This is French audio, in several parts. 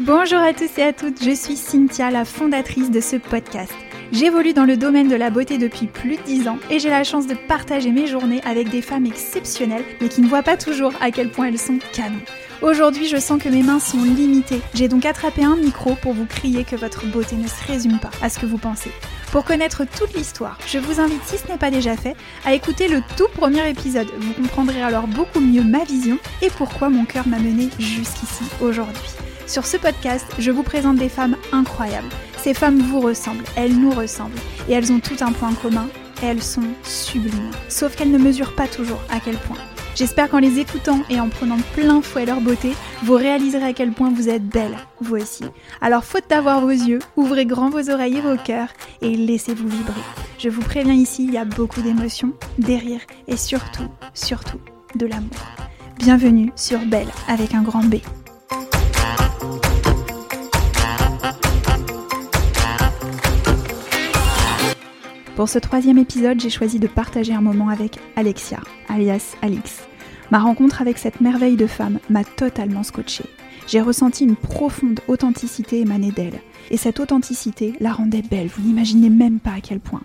Bonjour à tous et à toutes, je suis Cynthia, la fondatrice de ce podcast. J'évolue dans le domaine de la beauté depuis plus de 10 ans et j'ai la chance de partager mes journées avec des femmes exceptionnelles mais qui ne voient pas toujours à quel point elles sont canons. Aujourd'hui, je sens que mes mains sont limitées. J'ai donc attrapé un micro pour vous crier que votre beauté ne se résume pas à ce que vous pensez. Pour connaître toute l'histoire, je vous invite, si ce n'est pas déjà fait, à écouter le tout premier épisode. Vous comprendrez alors beaucoup mieux ma vision et pourquoi mon cœur m'a mené jusqu'ici aujourd'hui. Sur ce podcast, je vous présente des femmes incroyables. Ces femmes vous ressemblent, elles nous ressemblent, et elles ont tout un point commun, elles sont sublimes. Sauf qu'elles ne mesurent pas toujours à quel point. J'espère qu'en les écoutant et en prenant plein fouet leur beauté, vous réaliserez à quel point vous êtes belle, vous aussi. Alors faute d'avoir vos yeux, ouvrez grand vos oreilles et vos cœurs et laissez-vous vibrer. Je vous préviens ici, il y a beaucoup d'émotions, des rires et surtout, surtout, de l'amour. Bienvenue sur Belle avec un grand B. Pour ce troisième épisode, j'ai choisi de partager un moment avec Alexia, alias Alix. Ma rencontre avec cette merveille de femme m'a totalement scotché. J'ai ressenti une profonde authenticité émaner d'elle, et cette authenticité la rendait belle, vous n'imaginez même pas à quel point.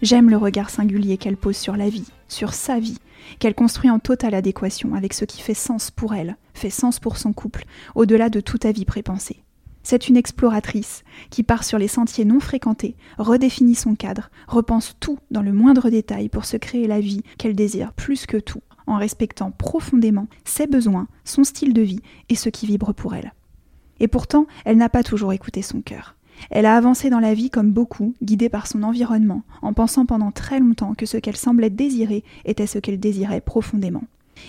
J'aime le regard singulier qu'elle pose sur la vie, sur sa vie, qu'elle construit en totale adéquation avec ce qui fait sens pour elle, fait sens pour son couple, au-delà de toute avis prépensé. C'est une exploratrice qui part sur les sentiers non fréquentés, redéfinit son cadre, repense tout dans le moindre détail pour se créer la vie qu'elle désire plus que tout, en respectant profondément ses besoins, son style de vie et ce qui vibre pour elle. Et pourtant, elle n'a pas toujours écouté son cœur. Elle a avancé dans la vie comme beaucoup, guidée par son environnement, en pensant pendant très longtemps que ce qu'elle semblait désirer était ce qu'elle désirait profondément.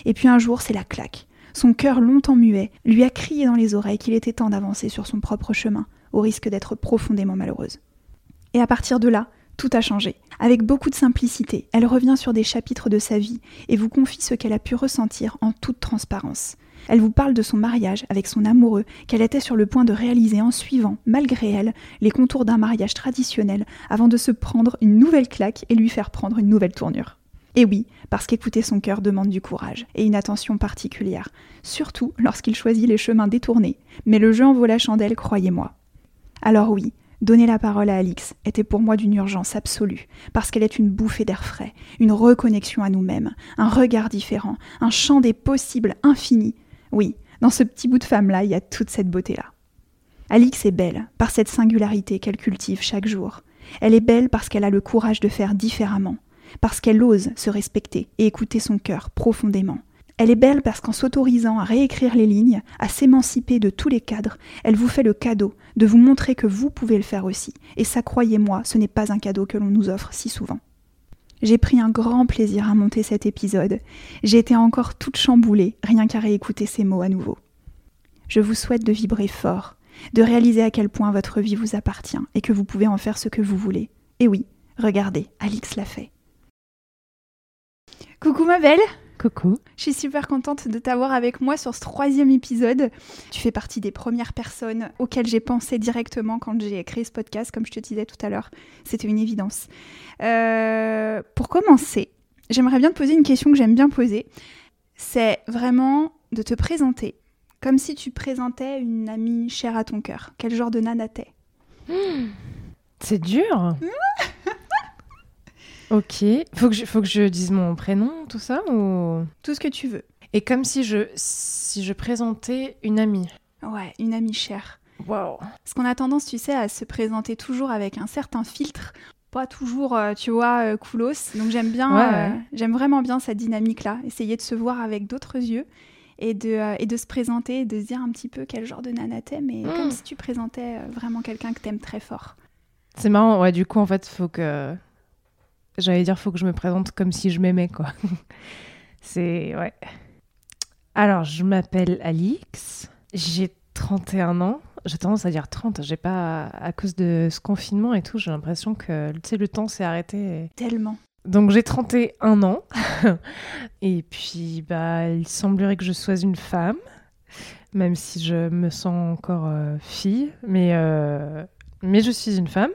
Et puis un jour, c'est la claque. Son cœur longtemps muet lui a crié dans les oreilles qu'il était temps d'avancer sur son propre chemin, au risque d'être profondément malheureuse. Et à partir de là, tout a changé. Avec beaucoup de simplicité, elle revient sur des chapitres de sa vie et vous confie ce qu'elle a pu ressentir en toute transparence. Elle vous parle de son mariage avec son amoureux qu'elle était sur le point de réaliser en suivant, malgré elle, les contours d'un mariage traditionnel avant de se prendre une nouvelle claque et lui faire prendre une nouvelle tournure. Et oui, parce qu'écouter son cœur demande du courage et une attention particulière, surtout lorsqu'il choisit les chemins détournés. Mais le jeu en vaut la chandelle, croyez-moi. Alors oui, donner la parole à Alix était pour moi d'une urgence absolue, parce qu'elle est une bouffée d'air frais, une reconnexion à nous-mêmes, un regard différent, un champ des possibles infini. Oui, dans ce petit bout de femme-là, il y a toute cette beauté-là. Alix est belle, par cette singularité qu'elle cultive chaque jour. Elle est belle parce qu'elle a le courage de faire différemment, parce qu'elle ose se respecter et écouter son cœur profondément. Elle est belle parce qu'en s'autorisant à réécrire les lignes, à s'émanciper de tous les cadres, elle vous fait le cadeau de vous montrer que vous pouvez le faire aussi. Et ça, croyez-moi, ce n'est pas un cadeau que l'on nous offre si souvent. J'ai pris un grand plaisir à monter cet épisode. J'ai été encore toute chamboulée, rien qu'à réécouter ces mots à nouveau. Je vous souhaite de vibrer fort, de réaliser à quel point votre vie vous appartient et que vous pouvez en faire ce que vous voulez. Et oui, regardez, Alix l'a fait. Coucou ma belle Coucou. Je suis super contente de t'avoir avec moi sur ce troisième épisode. Tu fais partie des premières personnes auxquelles j'ai pensé directement quand j'ai créé ce podcast, comme je te disais tout à l'heure. C'était une évidence. Euh, pour commencer, j'aimerais bien te poser une question que j'aime bien poser. C'est vraiment de te présenter comme si tu présentais une amie chère à ton cœur. Quel genre de nana t'es? C'est dur. Ok. Faut que, je, faut que je dise mon prénom, tout ça ou? Tout ce que tu veux. Et comme si je, si je présentais une amie. Ouais, une amie chère. Waouh. Parce qu'on a tendance, tu sais, à se présenter toujours avec un certain filtre. Pas toujours, euh, tu vois, euh, coolos. Donc j'aime bien, Ouais, euh, j'aime vraiment bien cette dynamique-là. Essayer de se voir avec d'autres yeux et de, euh, et de se présenter et de se dire un petit peu quel genre de nana mais Mm. comme si tu présentais vraiment quelqu'un que t'aimes très fort. C'est marrant, ouais, du coup, en fait, faut que. J'allais dire, faut que je me présente comme si je m'aimais, quoi. C'est. Ouais. Alors, je m'appelle Alix. J'ai 31 ans. J'ai tendance à dire 30. J'ai pas. À cause de ce confinement et tout, j'ai l'impression que, tu sais, le temps s'est arrêté. et- Tellement. Donc, j'ai 31 ans. et puis, bah, il semblerait que je sois une femme. Même si je me sens encore euh, fille. Mais. euh, Mais je suis une femme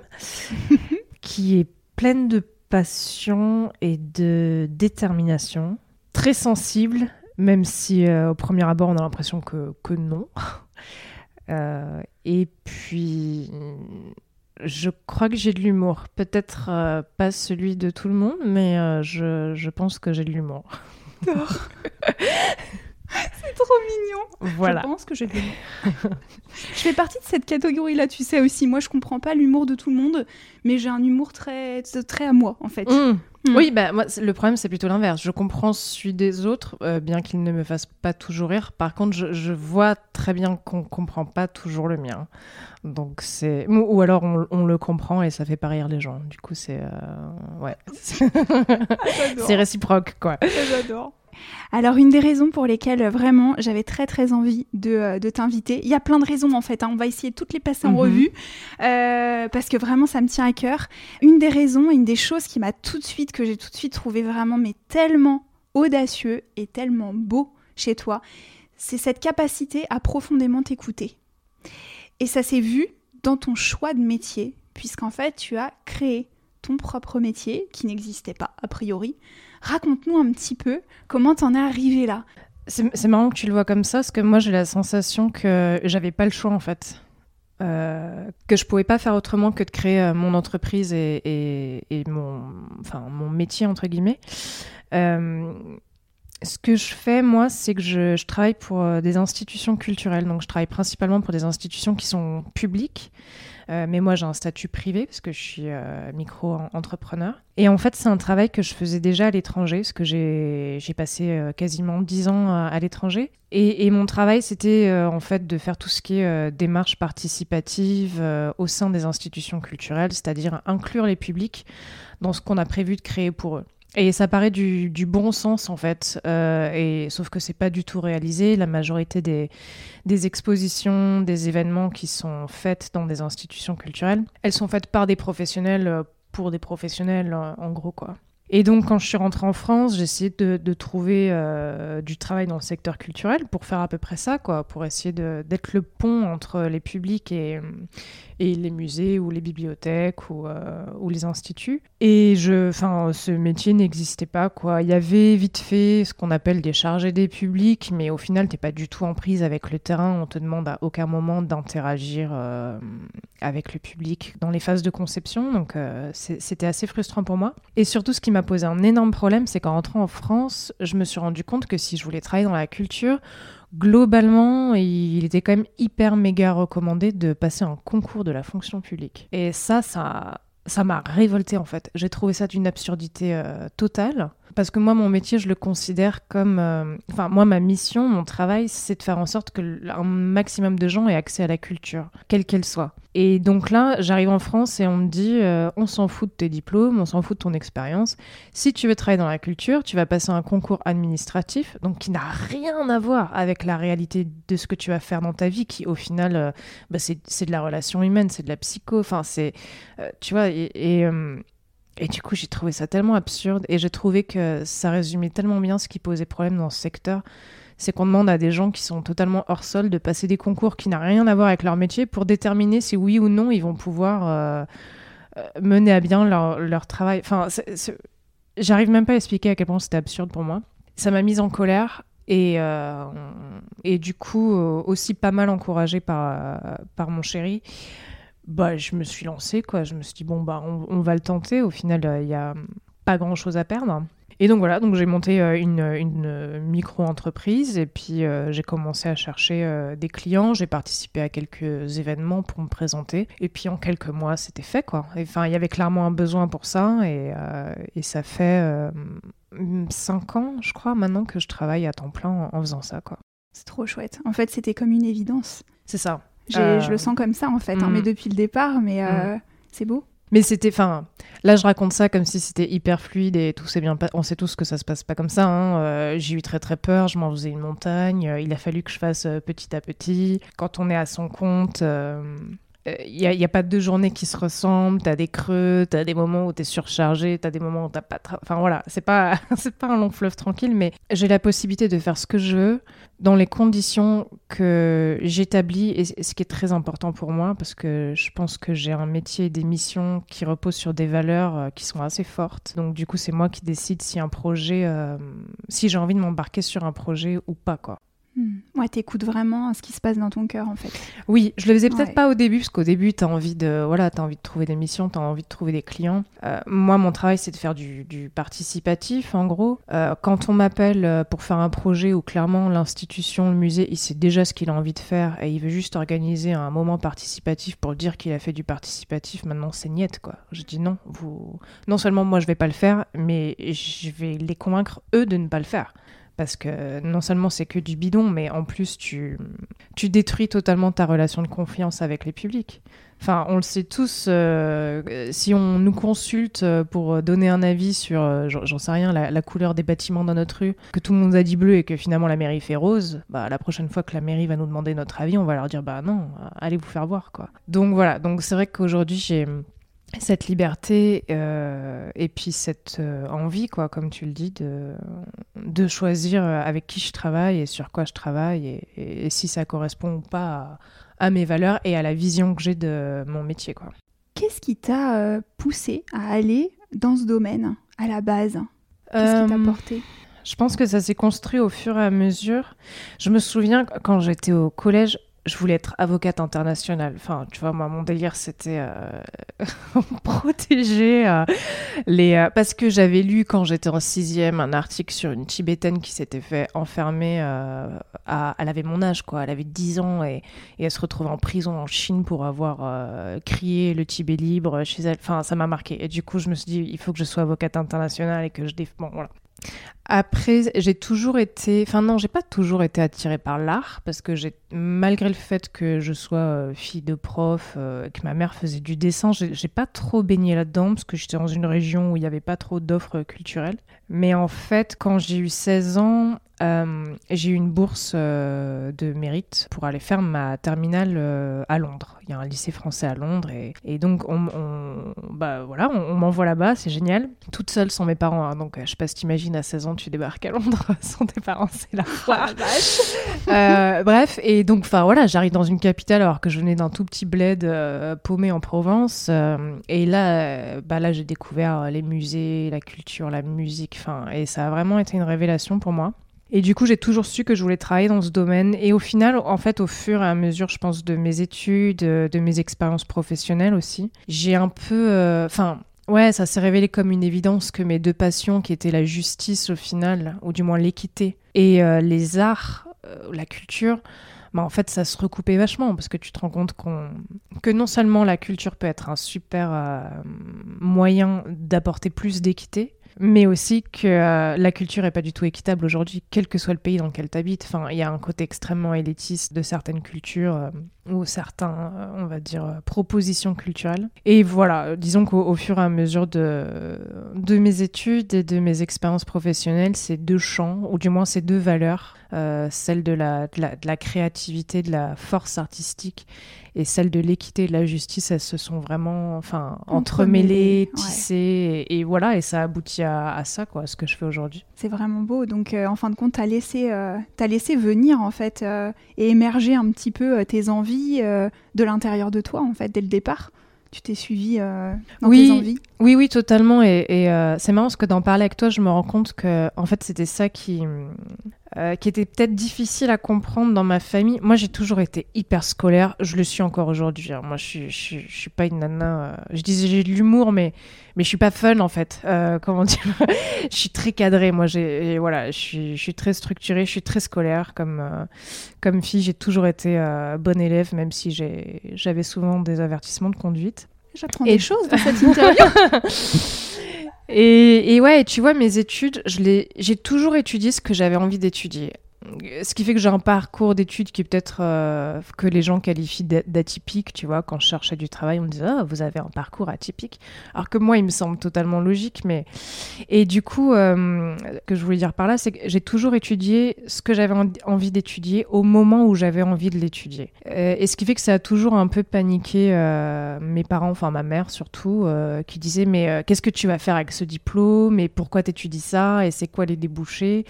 qui est pleine de passion et de détermination, très sensible, même si euh, au premier abord on a l'impression que, que non. Euh, et puis, je crois que j'ai de l'humour. Peut-être euh, pas celui de tout le monde, mais je, je, pense que j'ai de l'humour. C'est trop mignon. Voilà. Je pense que j'ai de l'humour. je fais partie de cette catégorie-là, tu sais aussi. Moi, je comprends pas l'humour de tout le monde, mais j'ai un humour très, très à moi, en fait. Mmh. Mm. Oui, bah, moi, le problème, c'est plutôt l'inverse. Je comprends celui des autres, euh, bien qu'il ne me fasse pas toujours rire. Par contre, je, vois très bien qu'on comprend pas toujours le mien. Donc, c'est. Ou, alors, on, le comprend et ça fait pas rire les gens. Du coup, c'est. Euh, ouais. c'est réciproque, quoi. J'adore. Alors, une des raisons pour lesquelles euh, vraiment j'avais très très envie de, euh, t'inviter, il y a plein de raisons en fait, hein. on va essayer de toutes les passer en mhm. revue, euh, parce que vraiment ça me tient à cœur. Une des raisons, une des choses qui m'a tout de suite, que j'ai tout de suite trouvé vraiment, mais tellement audacieux et tellement beau chez toi, c'est cette capacité à profondément t'écouter. Et ça s'est vu dans ton choix de métier, puisqu'en fait tu as créé ton propre métier qui n'existait pas a priori Raconte-nous un petit peu comment t'en es arrivé là. C'est marrant que tu le vois comme ça, parce que moi j'ai la sensation que j'avais pas le choix en fait. Euh, que je pouvais pas faire autrement que de créer euh, mon entreprise et, mon, enfin, mon métier entre guillemets. Euh, ce que je fais, moi, c'est que je, travaille pour des institutions culturelles. Donc, je travaille principalement pour des institutions qui sont publiques euh, mais moi, j'ai un statut privé parce que je suis euh, micro-entrepreneur. Et en fait, c'est un travail que je faisais déjà à l'étranger, parce que j'ai passé euh, quasiment 10 ans à, l'étranger. Et, et, mon travail, c'était en fait de faire tout ce qui est démarche participative au sein des institutions culturelles, c'est-à-dire inclure les publics dans ce qu'on a prévu de créer pour eux. Et ça paraît du, bon sens en fait, euh, et, sauf que c'est pas du tout réalisé. La majorité des, des, expositions, des événements qui sont faites dans des institutions culturelles, elles sont faites par des professionnels euh, pour des professionnels en gros quoi. Et donc, quand je suis rentrée en France, j'ai essayé de, trouver euh, du travail dans le secteur culturel pour faire à peu près ça, quoi, pour essayer d'être le pont entre les publics et, les musées ou les bibliothèques ou, euh, les instituts. Et je, ce métier n'existait pas, quoi. Il y avait vite fait ce qu'on appelle des chargés des publics, mais au final, t'es pas du tout en prise avec le terrain. On te demande à aucun moment d'interagir euh, avec le public dans les phases de conception, donc c'était assez frustrant pour moi. Et surtout, ce qui m'a posé un énorme problème, c'est qu'en rentrant en France, je me suis rendu compte que si je voulais travailler dans la culture, globalement, il était quand même hyper méga recommandé de passer un concours de la fonction publique. Et ça, ça, ça m'a révolté en fait. J'ai trouvé ça d'une absurdité euh, totale. Parce que moi, mon métier, je le considère comme. Euh, enfin, moi, ma mission, mon travail, c'est de faire en sorte que un maximum de gens aient accès à la culture, quelle qu'elle soit. Et donc là, j'arrive en France et on me dit euh, on s'en fout de tes diplômes, on s'en fout de ton expérience. Si tu veux travailler dans la culture, tu vas passer un concours administratif, donc qui n'a rien à voir avec la réalité de ce que tu vas faire dans ta vie, qui au final, euh, bah, c'est de la relation humaine, c'est de la psycho. Enfin, c'est. Tu vois, et et du coup, j'ai trouvé ça tellement absurde et j'ai trouvé que ça résumait tellement bien ce qui posait problème dans ce secteur c'est qu'on demande à des gens qui sont totalement hors sol de passer des concours qui n'ont rien à voir avec leur métier pour déterminer si oui ou non ils vont pouvoir euh, euh, mener à bien leur, travail. Enfin, j'arrive même pas à expliquer à quel point c'était absurde pour moi. Ça m'a mise en colère et, euh, et du coup aussi pas mal encouragée par, par mon chéri. Bah, je me suis lancée, quoi. Je me suis dit, bon, bah, on, on va le tenter. Au final, il n'y a pas grand chose à perdre. Et donc voilà, donc j'ai monté euh, une, une micro-entreprise et puis euh, j'ai commencé à chercher euh, des clients. J'ai participé à quelques événements pour me présenter. Et puis en quelques mois, c'était fait quoi. Enfin, il y avait clairement un besoin pour ça et, et ça fait cinq ans, je crois, maintenant que je travaille à temps plein en, faisant ça quoi. C'est trop chouette. En fait, c'était comme une évidence. C'est ça. Je le sens comme ça en fait, hein, mais mm. depuis le départ, mais mm. c'est beau. Mais c'était, enfin, là je raconte ça comme si c'était hyper fluide et tout s'est bien On sait tous que ça se passe pas comme ça. Hein. Euh, j'ai eu très très peur, je m'en faisais une montagne. Euh, il a fallu que je fasse euh, petit à petit. Quand on est à son compte, il n'y a, y a, pas deux journées qui se ressemblent. Tu as des creux, tu as des moments où tu es surchargé, tu as des moments où tu pas. Enfin voilà, c'est pas, c'est pas un long fleuve tranquille, mais j'ai la possibilité de faire ce que je veux dans les conditions que j'établis et ce qui est très important pour moi parce que je pense que j'ai un métier et des missions qui reposent sur des valeurs euh, qui sont assez fortes. Donc du coup, c'est moi qui décide si un projet, euh, si j'ai envie de m'embarquer sur un projet ou pas quoi. Hmm. Ouais, t'écoutes vraiment ce qui se passe dans ton cœur en fait. Oui, je le faisais peut-être pas au début parce qu'au début t'as envie de voilà, as envie de trouver des missions, t'as envie de trouver des clients. Euh, moi, mon travail c'est de faire du, participatif en gros. Euh, quand on m'appelle euh, pour faire un projet où clairement l'institution, le musée, il sait déjà ce qu'il a envie de faire et il veut juste organiser un moment participatif pour dire qu'il a fait du participatif, maintenant c'est niette quoi. Je dis non, vous non seulement moi je vais pas le faire, mais je vais les convaincre eux de ne pas le faire parce que non seulement c'est que du bidon, mais en plus tu, tu détruis totalement ta relation de confiance avec les publics. Enfin, on le sait tous, euh, si on nous consulte pour donner un avis sur, euh, j'en sais rien, la, couleur des bâtiments dans notre rue, que tout le monde a dit bleu et que finalement la mairie fait rose, bah la prochaine fois que la mairie va nous demander notre avis, on va leur dire bah non, allez vous faire voir quoi. Donc voilà, donc c'est vrai qu'aujourd'hui j'ai cette liberté euh, et puis cette euh, envie, quoi, comme tu le dis, de, de choisir avec qui je travaille et sur quoi je travaille et, si ça correspond ou pas à, mes valeurs et à la vision que j'ai de mon métier. Quoi. Qu'est-ce qui t'a euh, poussé à aller dans ce domaine à la base? Qu'est-ce qui t'a porté? je pense que ça s'est construit au fur et à mesure. Je me souviens quand j'étais au collège, je voulais être avocate internationale. Enfin, tu vois, moi, mon délire, c'était euh, protéger euh, les. Euh, parce que j'avais lu quand j'étais en sixième un article sur une tibétaine qui s'était fait enfermer. Elle avait mon âge, quoi. Elle avait 10 ans et... et elle se retrouvait en prison en Chine pour avoir crié le Tibet libre chez elle. Enfin, ça m'a marqué. Et du coup, je me suis dit, il faut que je sois avocate internationale et que je défends. Bon, voilà. Après, j'ai toujours été, enfin non, j'ai pas toujours été attirée par l'art parce que j'ai, malgré le fait que je sois euh, fille de prof, euh, que ma mère faisait du dessin, j'ai pas trop baigné là-dedans parce que j'étais dans une région où il n'y avait pas trop d'offres culturelles. Mais en fait, quand j'ai eu 16 ans, euh, j'ai eu une bourse euh, de mérite pour aller faire ma terminale euh, à Londres. Il y a un lycée français à Londres et, donc on, bah voilà, on, m'envoie là-bas, c'est génial. Toute seule sans mes parents, hein. donc je sais pas si t'imagines à 16 ans tu débarques à Londres sans tes parents, c'est la foire. bref, et donc enfin voilà, j'arrive dans une capitale alors que je venais d'un tout petit bled paumé en Provence et là, bah là j'ai découvert les musées, la culture, la musique, enfin et ça a vraiment été une révélation pour moi. Et du coup, j'ai toujours su que je voulais travailler dans ce domaine. Et au final, en fait, au fur et à mesure, je pense, de mes études, de mes expériences professionnelles aussi, j'ai un peu... Euh, enfin, ouais, ça s'est révélé comme une évidence que mes deux passions, qui étaient la justice au final, ou du moins l'équité, et euh, les arts, euh, la culture, bah, en fait, ça se recoupait vachement parce que tu te rends compte qu'on que non seulement la culture peut être un super moyen d'apporter plus d'équité, mais aussi que euh, la culture est pas du tout équitable aujourd'hui, quel que soit le pays dans lequel tu habites. Enfin, il y a un côté extrêmement élitiste de certaines cultures euh, ou certains, euh, on va dire, propositions culturelles. Et voilà, disons qu'au fur et à mesure de, de mes études et de mes expériences professionnelles, ces deux champs, ou du moins ces deux valeurs, celle de la, de la, de la créativité, de la force artistique et celle de l'équité et de la justice, elles se sont vraiment enfin, entremêlées, tissées, et, voilà, et ça aboutit à, à, ça, quoi, ce que je fais aujourd'hui. C'est vraiment beau. Donc, euh, en fin de compte, tu as, laissé, euh, as laissé venir, en fait, euh, et émerger un petit peu tes envies de l'intérieur de toi, en fait, dès le départ. Tu t'es suivi dans oui, tes envies Oui, oui, totalement. Et, et c'est marrant parce que d'en parler avec toi, je me rends compte que en fait, c'était ça qui, euh, qui était peut-être difficile à comprendre dans ma famille. Moi, j'ai toujours été hyper scolaire. Je le suis encore aujourd'hui. Hein. Moi, je suis, suis pas une nana. Euh, je disais j'ai de l'humour, mais mais je suis pas fun en fait. Euh, comment dire? Je suis très cadrée. Moi, voilà, je suis, très structurée. Je suis très scolaire comme comme fille. J'ai toujours été bonne élève, même si j'avais souvent des avertissements de conduite. J'apprends des choses dans cette interview. Et, ouais, tu vois, mes études, j'ai toujours étudié ce que j'avais envie d'étudier. Ce qui fait que j'ai un parcours d'études qui est peut-être euh, que les gens qualifient d'atypique, tu vois. Quand je cherchais du travail, on me disait ah, vous avez un parcours atypique, alors que moi, il me semble totalement logique. Mais et du coup, euh, que je voulais dire par là, c'est que j'ai toujours étudié ce que j'avais envie d'étudier au moment où j'avais envie de l'étudier. Euh, et ce qui fait que ça a toujours un peu paniqué mes parents, enfin ma mère surtout, qui disait mais qu'est-ce que tu vas faire avec ce diplôme et pourquoi t'étudies ça et c'est quoi les débouchés?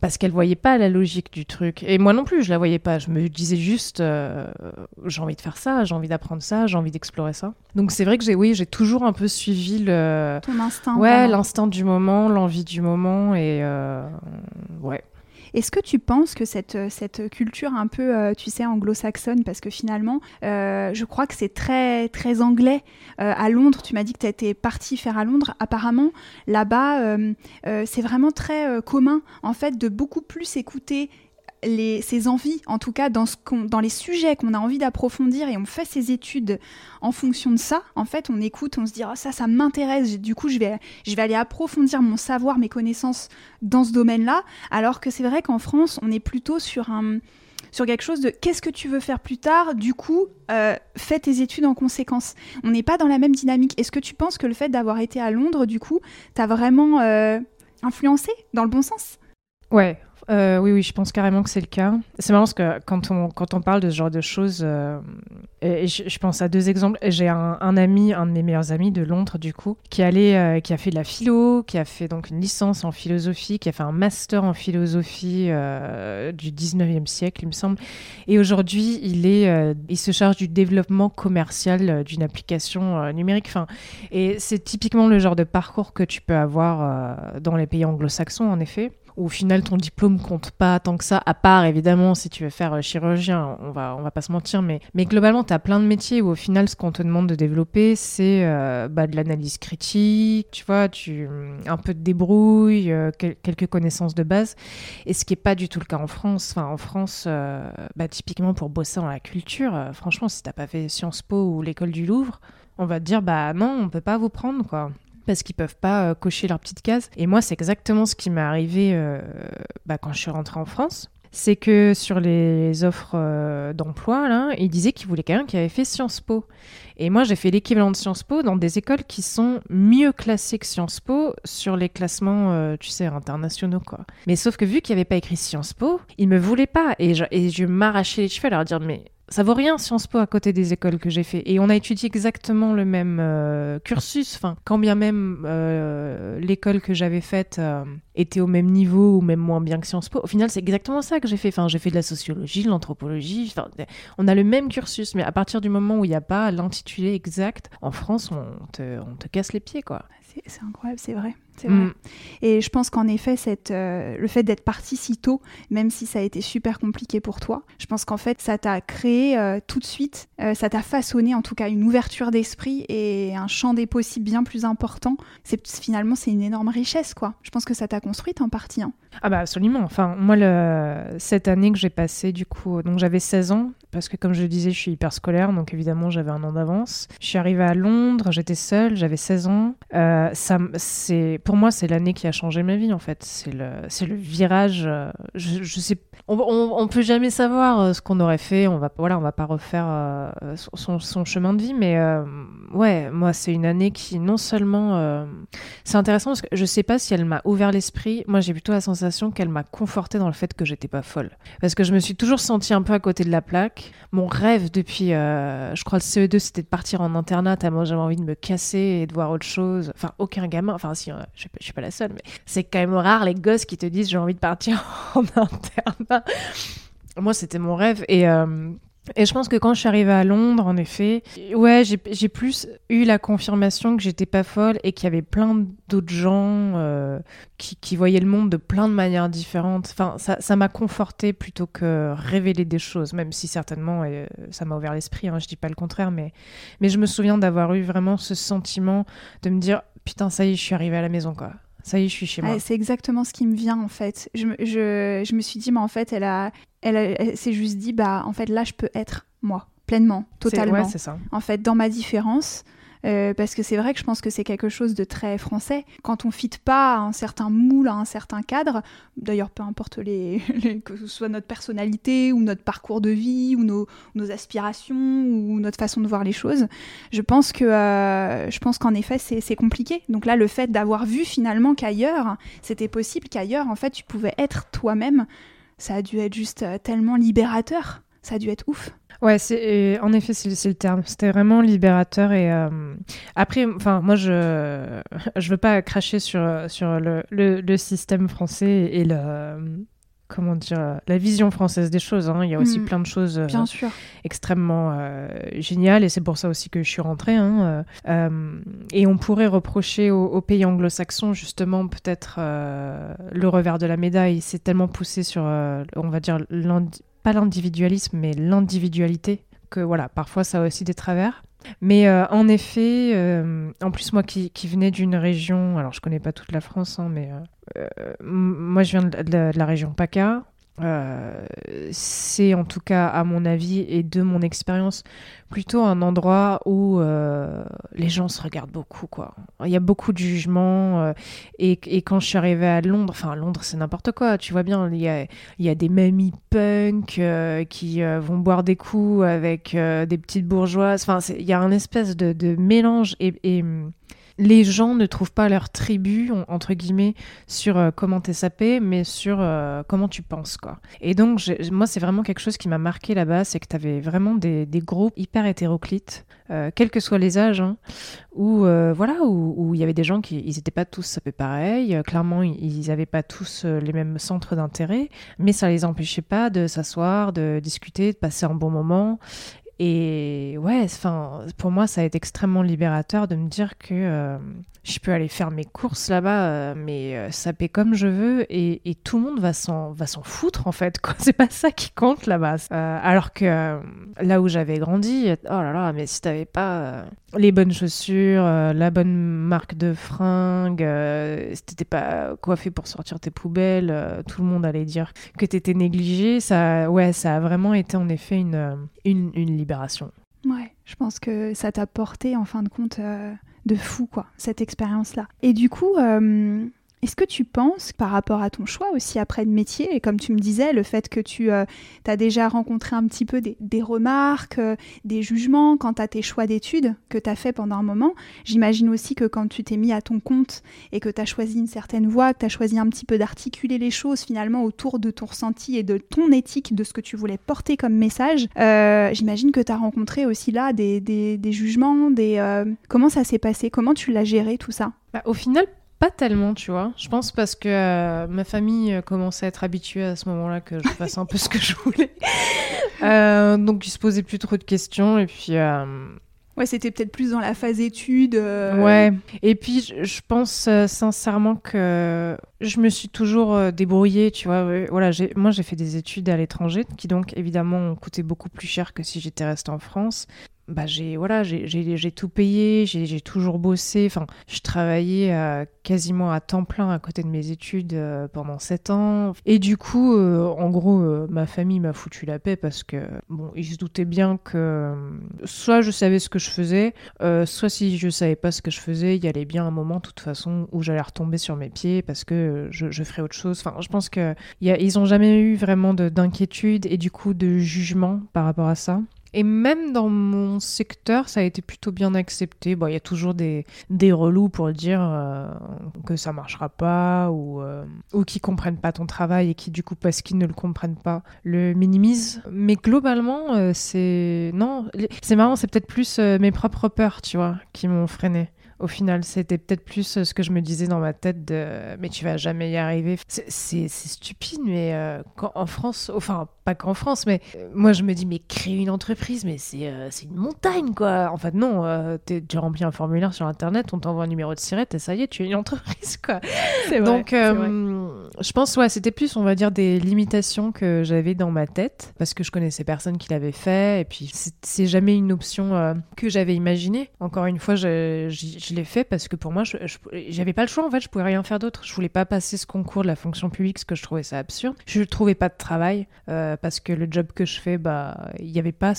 Parce qu'elle voyait pas la logique du truc. Et moi non plus, je la voyais pas. Je me disais juste, euh, j'ai envie de faire ça, j'ai envie d'apprendre ça, j'ai envie d'explorer ça. Donc c'est vrai que j'ai, oui, j'ai toujours un peu suivi le. Ton instinct. Ouais, l'instinct du moment, l'envie du moment, et euh, ouais. Est-ce que tu penses que cette, euh, culture un peu, euh, tu sais, anglo-saxonne, parce que finalement, euh, je crois que c'est très, très anglais. à Londres, tu m'as dit que tu étais partie faire à Londres. Apparemment, là-bas, c'est vraiment très commun, en fait, de beaucoup plus écouter ses envies, en tout cas dans, ce dans les sujets qu'on a envie d'approfondir et on fait ses études en fonction de ça, en fait, on écoute, on se dit ah, ça, ça m'intéresse, du coup, je vais, je vais aller approfondir mon savoir, mes connaissances dans ce domaine-là, alors que c'est vrai qu'en France, on est plutôt sur un sur quelque chose de qu'est-ce que tu veux faire plus tard, du coup, euh, fais tes études en conséquence. On n'est pas dans la même dynamique. Est-ce que tu penses que le fait d'avoir été à Londres, du coup, t'as vraiment euh, influencé dans le bon sens? Ouais, euh, oui, oui, je pense carrément que c'est le cas. C'est marrant parce que quand on, quand on parle de ce genre de choses, euh, je, pense à deux exemples. J'ai un, ami, un de mes meilleurs amis de Londres, du coup, qui, allait, euh, qui a fait de la philo, qui a fait donc une licence en philosophie, qui a fait un master en philosophie du 19e siècle, il me semble. Et aujourd'hui, il, est, il se charge du développement commercial d'une application numérique. Enfin, et c'est typiquement le genre de parcours que tu peux avoir dans les pays anglo-saxons, en effet où au final ton diplôme compte pas tant que ça, à part évidemment si tu veux faire euh, chirurgien, on va, on va pas se mentir, mais, mais globalement tu as plein de métiers où au final ce qu'on te demande de développer c'est euh, bah, de l'analyse critique, tu vois, tu, mm, un peu de débrouille, euh, quelques connaissances de base, et ce qui est pas du tout le cas en France. Enfin, en France, bah, typiquement pour bosser dans la culture, franchement si t'as pas fait Sciences Po ou l'école du Louvre, on va te dire bah non, on peut pas vous prendre quoi parce qu'ils peuvent pas euh, cocher leur petite case. Et moi, c'est exactement ce qui m'est arrivé euh, bah, quand je suis rentrée en France. C'est que sur les offres euh, d'emploi, là, ils disaient qu'ils voulaient quelqu'un qui avait fait Sciences Po. Et moi, j'ai fait l'équivalent de Sciences Po dans des écoles qui sont mieux classées que Sciences Po sur les classements, tu sais, internationaux, quoi. Mais sauf que vu qu'il n'y avait pas écrit Sciences Po, ils me voulaient pas. Et je, et je m'arrachais les cheveux à leur dire, mais ça vaut rien Sciences Po à côté des écoles que j'ai fait. Et on a étudié exactement le même euh, cursus. Quand bien même euh, l'école que j'avais faite euh, était au même niveau ou même moins bien que Sciences Po, au final, c'est exactement ça que j'ai fait. Enfin, j'ai fait de la sociologie, de l'anthropologie. On a le même cursus, mais à partir du moment où il n'y a pas l'intitulé exact, en France, on te, on te casse les pieds, quoi. C'est incroyable, c'est vrai. Vrai. Mm. Et je pense qu'en effet, cette, euh, le fait d'être parti si tôt, même si ça a été super compliqué pour toi, je pense qu'en fait, ça t'a créé euh, tout de suite, euh, ça t'a façonné en tout cas une ouverture d'esprit et un champ des possibles bien plus important. C'est finalement, c'est une énorme richesse, quoi. Je pense que ça t'a construite en partie. Hein. Ah bah absolument. Enfin, moi, le... cette année que j'ai passée, du coup, donc j'avais 16 ans, parce que comme je le disais, je suis hyper scolaire, donc évidemment, j'avais un an d'avance. Je suis arrivée à Londres, j'étais seule, j'avais 16 ans. ça, c'est pour moi, c'est l'année qui a changé ma vie, en fait. C'est le, le virage. Euh, je, sais, on, on, peut jamais savoir euh, ce qu'on aurait fait. On va, voilà, on va pas refaire euh, son, chemin de vie, mais ouais, moi, c'est une année qui, non seulement, c'est intéressant parce que je sais pas si elle m'a ouvert l'esprit. Moi, j'ai plutôt la sensation qu'elle m'a conforté dans le fait que j'étais pas folle, parce que je me suis toujours sentie un peu à côté de la plaque. Mon rêve depuis, je crois, le CE2, c'était de partir en internat. Tellement j'avais envie de me casser et de voir autre chose. Enfin, aucun gamin. Enfin, si je, je suis pas la seule, mais c'est quand même rare les gosses qui te disent j'ai envie de partir en internat. Moi, c'était mon rêve et euh, et je pense que quand je suis arrivée à Londres, en effet, ouais, j'ai plus eu la confirmation que j'étais pas folle et qu'il y avait plein d'autres gens euh, qui, voyaient le monde de plein de manières différentes. Enfin, ça m'a conforté plutôt que révéler des choses, même si certainement euh, ça m'a ouvert l'esprit, hein, je dis pas le contraire, mais, mais je me souviens d'avoir eu vraiment ce sentiment de me dire putain, ça y est, je suis arrivée à la maison, quoi. Ça y est, je suis chez moi. c'est exactement ce qui me vient, en fait. Je, je, je me suis dit, mais en fait, elle, a, elle, elle, s'est juste dit, bah, en fait, là, je peux être moi, pleinement, totalement. Ouais, ça. En fait, dans ma différence, Euh, parce que c'est vrai que je pense que c'est quelque chose de très français. Quand on fit pas un certain moule, un certain cadre, d'ailleurs peu importe les, que ce soit notre personnalité ou notre parcours de vie ou nos, nos aspirations ou notre façon de voir les choses, je pense que euh, je pense qu'en effet c'est compliqué. Donc là le fait d'avoir vu finalement qu'ailleurs c'était possible, qu'ailleurs en fait tu pouvais être toi-même, ça a dû être juste euh, tellement libérateur. Ça a dû être ouf. Ouais, c'est en effet c'est le terme. C'était vraiment libérateur et euh, après, enfin moi je je veux pas cracher sur sur le, le, système français et le comment dire la vision française des choses. Hein. Il y a aussi mm. plein de choses Bien sûr. extrêmement euh, géniales et c'est pour ça aussi que je suis rentrée. Hein. Euh, et on pourrait reprocher aux, pays anglo-saxons justement peut-être le revers de la médaille. C'est tellement poussé sur on va dire pas l'individualisme, mais l'individualité, que voilà, parfois ça a aussi des travers. Mais euh, en effet, euh, en plus moi qui, qui venais d'une région, alors je connais pas toute la France, hein, mais euh, moi je viens de la région PACA, euh, c'est en tout cas, à mon avis et de mon expérience, plutôt un endroit où euh, les gens se regardent beaucoup. Quoi. Il y a beaucoup de jugements. Euh, et, quand je suis arrivée à Londres, enfin, Londres, c'est n'importe quoi. Tu vois bien, il y a, il y a des mamies punk qui vont boire des coups avec des petites bourgeoises. Enfin, il y a un espèce de, mélange et les gens ne trouvent pas leur tribu, entre guillemets, sur euh, comment t'es sapé, mais sur euh, comment tu penses, quoi. Et donc, moi, c'est vraiment quelque chose qui m'a marqué là-bas, c'est que t'avais vraiment des, groupes hyper hétéroclites, euh, quels que soient les âges, hein, où, voilà, où il y avait des gens qui, ils étaient pas tous sapés pareil, clairement, ils n'avaient pas tous les mêmes centres d'intérêt, mais ça les empêchait pas de s'asseoir, de discuter, de passer un bon moment, et ouais, pour moi, ça a été extrêmement libérateur de me dire que euh, je peux aller faire mes courses là-bas, euh, mais euh, saper comme je veux, et, et tout le monde va s'en foutre en fait. C'est pas ça qui compte là-bas. Alors que là où j'avais grandi, oh là là, mais si t'avais pas les bonnes chaussures, la bonne marque de fringues, si t'étais pas coiffé pour sortir tes poubelles, tout le monde allait dire que t'étais négligé. Ça, ouais, ça a vraiment été en effet une une, une Ouais, je pense que ça t'a porté en fin de compte de fou, quoi, cette expérience-là. Et du coup, euh, est-ce que tu penses, par rapport à ton choix aussi après de métier, et comme tu me disais, le fait que tu euh, as déjà rencontré un petit peu des, remarques, euh, des jugements quant à tes choix d'études que tu as fait pendant un moment, j'imagine aussi que quand tu t'es mis à ton compte et que tu as choisi une certaine voie, que tu as choisi un petit peu d'articuler les choses finalement autour de ton ressenti et de ton éthique, de ce que tu voulais porter comme message, euh, j'imagine que tu as rencontré aussi là des, des jugements, des... comment ça s'est passé? Comment tu l'as géré tout ça? Bah, Au final, pas tellement, tu vois. Je pense parce que euh, ma famille euh, commençait à être habituée à ce moment-là que je fasse un peu ce que je voulais. Euh, donc ils se posaient plus trop de questions et puis. Ouais, c'était peut-être plus dans la phase études. Ouais. Et puis je, pense sincèrement que je me suis toujours débrouillée, tu vois. Voilà, moi j'ai fait des études à l'étranger qui donc évidemment ont coûté beaucoup plus cher que si j'étais restée en France bah j'ai voilà j'ai tout payé j'ai toujours bossé. Enfin je travaillais euh, quasiment à temps plein à côté de mes études euh, pendant sept ans. Et du coup euh, en gros ma famille m'a foutu la paix parce que bon ils se doutaient bien que soit je savais ce que je faisais soit si je savais pas ce que je faisais il y allait bien un moment de toute façon où j'allais retomber sur mes pieds parce que je, je ferais autre chose. Enfin je pense que y a, ils ont jamais eu vraiment d'inquiétude et du coup de jugement par rapport à ça et même dans mon secteur, ça a été plutôt bien accepté. Bon, il y a toujours des, des relous pour dire euh, que ça marchera pas ou, euh, ou qui comprennent pas ton travail et qui, du coup, parce qu'ils ne le comprennent pas, le minimisent. Mais globalement, euh, c'est. Non, c'est marrant, c'est peut-être plus mes propres peurs, tu vois, qui m'ont freiné au final. C'était peut-être plus euh, ce que je me disais dans ma tête de mais tu vas jamais y arriver. C'est stupide, mais euh, en France, enfin, pas qu'en France, mais euh, moi je me dis, mais créer une entreprise, mais c'est une montagne quoi. En fait, non, tu remplis un formulaire sur internet, on t'envoie un numéro de sirette et ça y est, tu es une entreprise quoi. Vrai. Donc, je pense, ouais, c'était plus, on va dire, des limitations que j'avais dans ma tête parce que je connaissais personne qui l'avait fait et puis c'est jamais une option que j'avais imaginée. Encore une fois, je l'ai fait parce que pour moi, je j'avais pas le choix en fait, je pouvais rien faire d'autre. Je voulais pas passer ce concours de la fonction publique parce que je trouvais ça absurde. Je trouvais pas de travail euh, parce que le job que je fais, bah, il n'y avait pas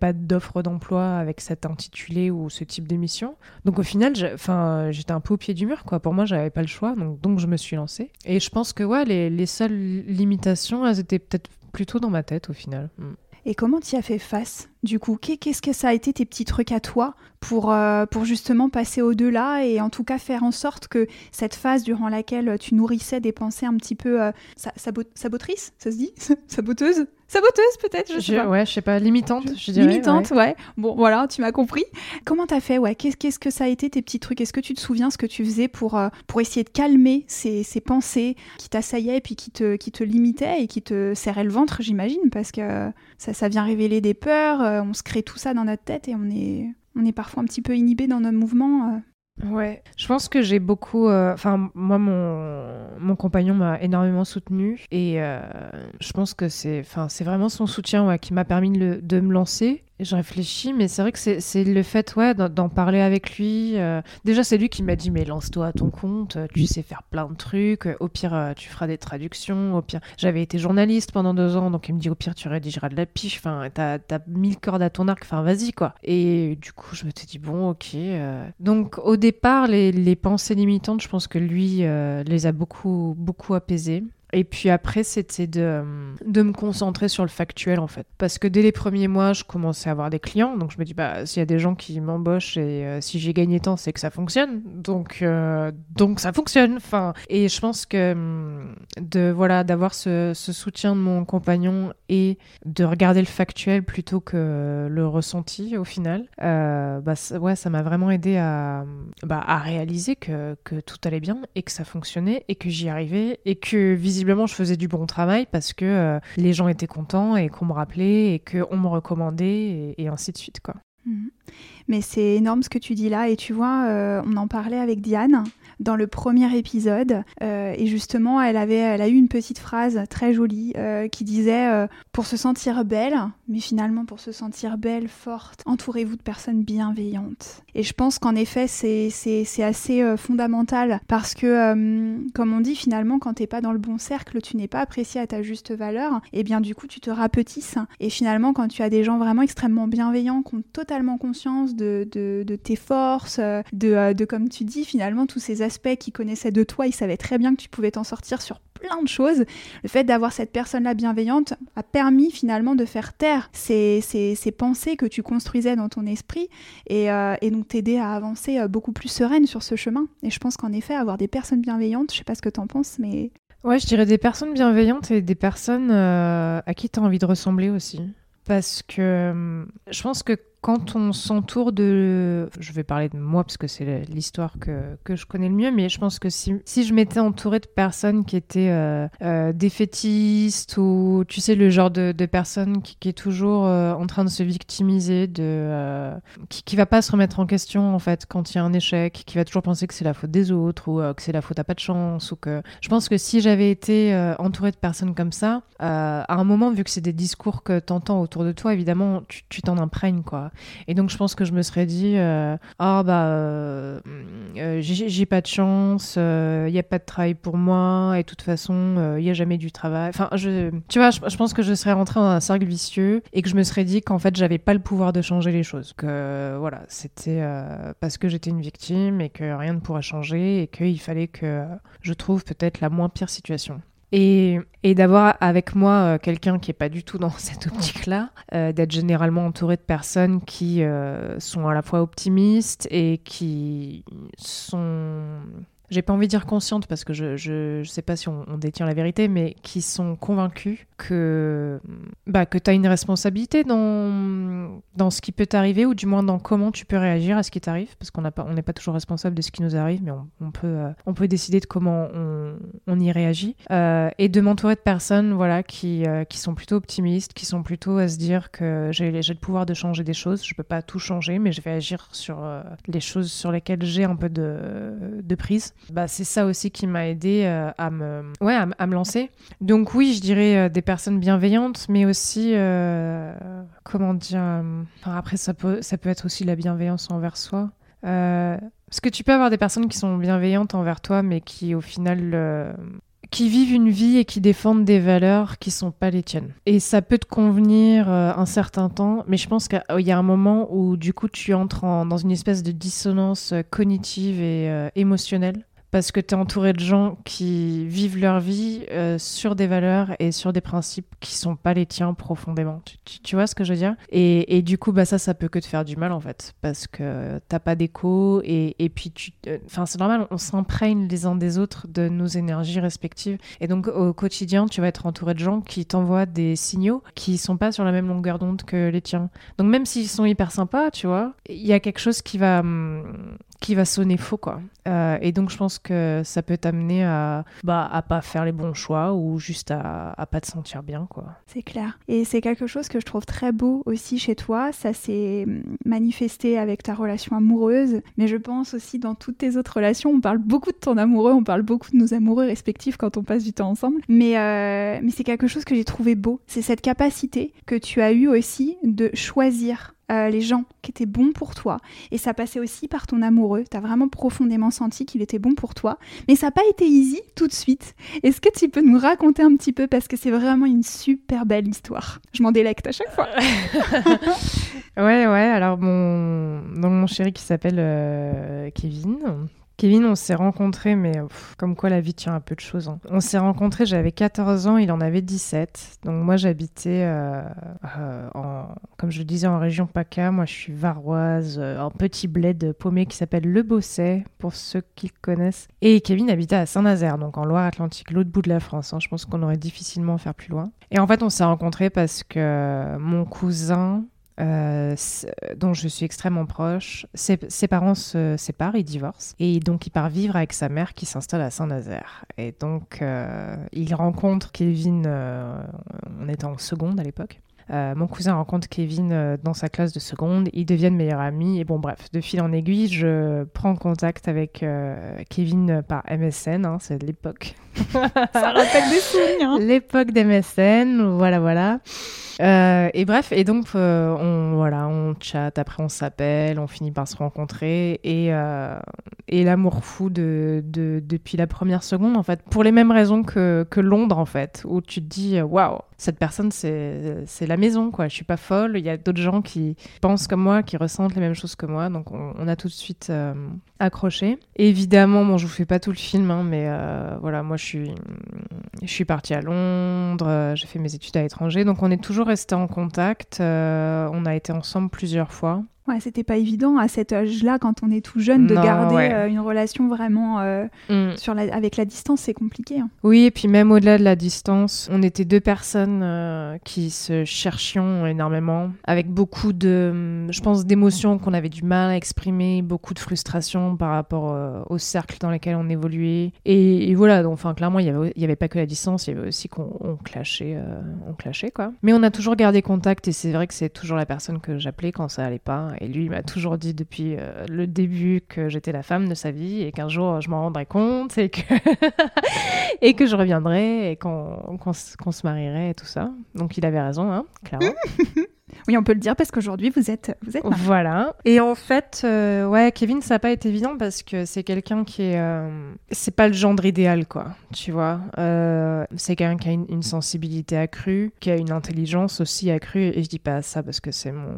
pas d'offre d'emploi avec cet intitulé ou ce type d'émission. Donc au final, enfin, j'étais un peu au pied du mur quoi. Pour moi, j'avais pas le choix, donc donc je me suis lancée. Et je pense que ouais, les, les seules limitations, elles étaient peut-être plutôt dans ma tête au final. Mm. Et comment tu as fait face du coup? Qu'est-ce que ça a été tes petits trucs à toi pour, euh, pour justement passer au-delà et en tout cas faire en sorte que cette phase durant laquelle tu nourrissais des pensées un petit peu euh, sabotrices, ça se dit? Saboteuse Saboteuse peut-être, je sais pas. Ouais, je sais pas, limitante, je, dirais. Limitante, ouais. Bon, voilà, tu m'as compris. Comment t'as fait, ouais? Qu'est-ce que ça a été tes petits trucs? Est-ce que tu te souviens ce que tu faisais pour, euh, pour essayer de calmer ces, ces pensées qui t'assaillaient et puis qui te, qui te limitaient et qui te serraient le ventre, j'imagine, parce que ça, ça vient révéler des peurs, euh, on se crée tout ça dans notre tête et on est, on est parfois un petit peu inhibé dans nos mouvements. Euh. Ouais, je pense que j'ai beaucoup. Euh, enfin, moi, mon, mon compagnon m'a énormément soutenu et je pense que c'est, enfin, c'est vraiment son soutien qui m'a permis de, de, me lancer. Je réfléchis, mais c'est vrai que c'est le fait ouais, d'en parler avec lui. Euh. déjà, c'est lui qui m'a dit Mais lance-toi à ton compte, tu sais faire plein de trucs. Au pire, euh, tu feras des traductions. Au pire, j'avais été journaliste pendant deux ans, donc il me dit Au pire, tu rédigeras de la piche. Enfin, t'as as mille cordes à ton arc. Enfin, vas-y, quoi. Et du coup, je me suis dit Bon, ok. Euh. Donc, au départ, les, les, pensées limitantes, je pense que lui les a beaucoup, beaucoup apaisées. Et puis après, c'était de, de me concentrer sur le factuel, en fait. Parce que dès les premiers mois, je commençais à avoir des clients. Donc je me dis, bah, s'il y a des gens qui m'embauchent et euh, si j'ai gagné tant, c'est que ça fonctionne. Donc, euh, donc ça fonctionne. Enfin, et je pense que hum, de, voilà, d'avoir ce, ce, soutien de mon compagnon et de regarder le factuel plutôt que le ressenti, au final, euh, bah, ouais, ça m'a vraiment aidé à, bah, à réaliser que, que tout allait bien et que ça fonctionnait et que j'y arrivais et que visiblement, visiblement, je faisais du bon travail parce que euh, les gens étaient contents et qu'on me rappelait et qu'on me recommandait et, ainsi de suite. Quoi. Mhm. Mais c'est énorme ce que tu dis là. Et tu vois, euh, on en parlait avec Diane dans le premier épisode. Euh, et justement, elle, avait, elle a eu une petite phrase très jolie euh, qui disait euh, Pour se sentir belle, mais finalement pour se sentir belle, forte, entourez-vous de personnes bienveillantes. Et je pense qu'en effet, c'est assez fondamental parce que, comme on dit, finalement, quand t'es pas dans le bon cercle, tu n'es pas apprécié à ta juste valeur. Et bien, du coup, tu te rapetisses. Et finalement, quand tu as des gens vraiment extrêmement bienveillants, qui ont totalement conscience de, de, tes forces, de, de, comme tu dis, finalement, tous ces aspects qu'ils connaissaient de toi, ils savaient très bien que tu pouvais t'en sortir sur plein de choses. Le fait d'avoir cette personne-là bienveillante a permis finalement de faire taire ces, ces, pensées que tu construisais dans ton esprit et, euh, donc t'aider à avancer euh, beaucoup plus sereine sur ce chemin. Et je pense qu'en effet, avoir des personnes bienveillantes, je sais pas ce que t'en penses, mais... Ouais, je dirais des personnes bienveillantes et des personnes euh, à qui tu as envie de ressembler aussi. Parce que je pense que quand on s'entoure de... Je vais parler de moi parce que c'est l'histoire que, que, je connais le mieux, mais je pense que si, si je m'étais entourée de personnes qui étaient euh, euh, défaitistes ou, tu sais, le genre de, de personne qui, est toujours euh, en train de se victimiser, de, qui, qui va pas se remettre en question, en fait, quand il y a un échec, qui va toujours penser que c'est la faute des autres ou que c'est la faute à pas de chance, ou que... Je pense que si j'avais été entourée de personnes comme ça, à un moment, vu que c'est des discours que t'entends autour de toi, évidemment, tu t'en imprègnes, quoi. Et donc je pense que je me serais dit, euh, ah bah euh, euh, j'ai pas de chance, il n'y a pas de travail pour moi, et de toute façon il n'y a jamais du travail. Enfin, je, tu vois, je, pense que je serais rentrée dans un cercle vicieux et que je me serais dit qu'en fait j'avais pas le pouvoir de changer les choses, que voilà, c'était parce que j'étais une victime et que rien ne pourrait changer et qu'il fallait que je trouve peut-être la moins pire situation. Et, d'avoir avec moi euh, quelqu'un qui est pas du tout dans cette optique-là, euh, d'être généralement entouré de personnes qui euh, sont à la fois optimistes et qui sont j'ai pas envie de dire conscientes parce que je, je, sais pas si on, détient la vérité, mais qui sont convaincus que, bah, que tu as une responsabilité dans, dans ce qui peut t'arriver ou du moins dans comment tu peux réagir à ce qui t'arrive parce qu'on n'est pas, toujours responsable de ce qui nous arrive, mais on, on peut, euh, on peut décider de comment on, on y réagit. Euh, et de m'entourer de personnes voilà, qui, euh, qui sont plutôt optimistes, qui sont plutôt à se dire que j'ai le pouvoir de changer des choses. Je peux pas tout changer, mais je vais agir sur les choses sur lesquelles j'ai un peu de, de prise bah, c'est ça aussi qui m'a aidé euh, à, me, ouais, à, me lancer. Donc oui, je dirais euh, des personnes bienveillantes, mais aussi, euh, comment dire, après ça peut, ça peut être aussi la bienveillance envers soi. Parce que tu peux avoir des personnes qui sont bienveillantes envers toi, mais qui au final qui vivent une vie et qui défendent des valeurs qui sont pas les tiennes. Et ça peut te convenir un certain temps, mais je pense qu'il y a un moment où du coup tu entres dans une espèce de dissonance cognitive et émotionnelle parce que tu es entouré de gens qui vivent leur vie euh, sur des valeurs et sur des principes qui sont pas les tiens profondément. Tu, vois ce que je veux dire? Et, et, du coup, bah, ça, ça peut que te faire du mal en fait, parce que t'as pas d'écho et, et, puis tu. Euh, enfin, c'est normal, on s'imprègne les uns des autres de nos énergies respectives. Et donc, au quotidien, tu vas être entouré de gens qui t'envoient des signaux qui sont pas sur la même longueur d'onde que les tiens. Donc, même s'ils sont hyper sympas, tu vois, il y a quelque chose qui va. Hum, qui va sonner faux quoi. Euh, et donc je pense que ça peut t'amener à bah à pas faire les bons choix ou juste à, à pas te sentir bien quoi. C'est clair. Et c'est quelque chose que je trouve très beau aussi chez toi. Ça s'est manifesté avec ta relation amoureuse, mais je pense aussi dans toutes tes autres relations. On parle beaucoup de ton amoureux, on parle beaucoup de nos amoureux respectifs quand on passe du temps ensemble. Mais euh, mais c'est quelque chose que j'ai trouvé beau. C'est cette capacité que tu as eu aussi de choisir euh, les gens qui étaient bons pour toi. Et ça passait aussi par ton amoureux. Tu as vraiment profondément senti qu'il était bon pour toi. Mais ça n'a pas été easy tout de suite. Est-ce que tu peux nous raconter un petit peu Parce que c'est vraiment une super belle histoire. Je m'en délecte à chaque fois. ouais, ouais. Alors, mon, donc, mon chéri qui s'appelle euh, Kevin. Kevin, on s'est rencontrés, mais comme quoi la vie tient un peu de choses. Hein. On s'est rencontrés, j'avais 14 ans, il en avait 17. Donc moi, j'habitais, euh, euh, comme je le disais, en région PACA. Moi, je suis varoise, euh, un petit bled paumé qui s'appelle Le Bosset, pour ceux qui le connaissent. Et Kevin habitait à Saint-Nazaire, donc en Loire-Atlantique, l'autre bout de la France. Hein. Je pense qu'on aurait difficilement faire plus loin. Et en fait, on s'est rencontrés parce que mon cousin euh, dont je suis extrêmement proche. Ses, parents se séparent, ils divorcent. Et donc, il part vivre avec sa mère qui s'installe à Saint-Nazaire. Et donc, euh, il rencontre Kevin, euh, on était en seconde à l'époque. mon cousin rencontre Kevin dans sa classe de seconde, ils deviennent meilleurs amis, et bon bref, de fil en aiguille, je prends contact avec Kevin par MSN, hein, c'est l'époque. Ça rappelle des souvenirs. L'époque d'MSN, voilà, voilà. Euh, et bref, et donc euh, on voilà, on chatte, après on s'appelle, on finit par se rencontrer et, euh, et l'amour fou de, de, depuis la première seconde en fait, pour les mêmes raisons que, Londres en fait, où tu te dis waouh, cette personne c'est la maison quoi, je suis pas folle, il y a d'autres gens qui pensent comme moi, qui ressentent les mêmes choses que moi, donc on, on a tout de suite accroché. Évidemment, bon, je vous fais pas tout le film, hein, mais voilà, moi je suis partie à Londres, j'ai fait mes études à l'étranger, donc on est toujours resté en contact. Euh, on a été ensemble plusieurs fois. Ouais, c'était pas évident à cet âge-là, quand on est tout jeune, de garder euh, une relation vraiment euh, mm. sur la, avec la distance, c'est compliqué. Hein. Oui, et puis même au-delà de la distance, on était deux personnes qui se cherchions énormément, avec beaucoup de, je pense, d'émotions qu'on avait du mal à exprimer, beaucoup de frustration par rapport au cercle dans lequel on évoluait. Et, voilà, donc, enfin, clairement, il y avait, y avait pas que la distance, il y avait aussi qu'on clashait, on clashait, quoi. Mais on a toujours gardé contact, et c'est vrai que c'est toujours la personne que j'appelais quand ça allait pas. Et lui, il m'a toujours dit depuis euh, le début que j'étais la femme de sa vie et qu'un jour je m'en rendrai compte et que, et que je reviendrai et qu'on se marierait et tout ça. Donc il avait raison, hein, clairement. Oui, on peut le dire parce qu'aujourd'hui vous êtes vous êtes Voilà. Et en fait, euh, ouais, Kevin, ça n'a pas été évident parce que c'est quelqu'un qui est, euh, c'est pas le gendre idéal, quoi. Tu vois, euh, c'est quelqu'un qui a une, sensibilité accrue, qui a une intelligence aussi accrue. Et je dis pas ça parce que c'est mon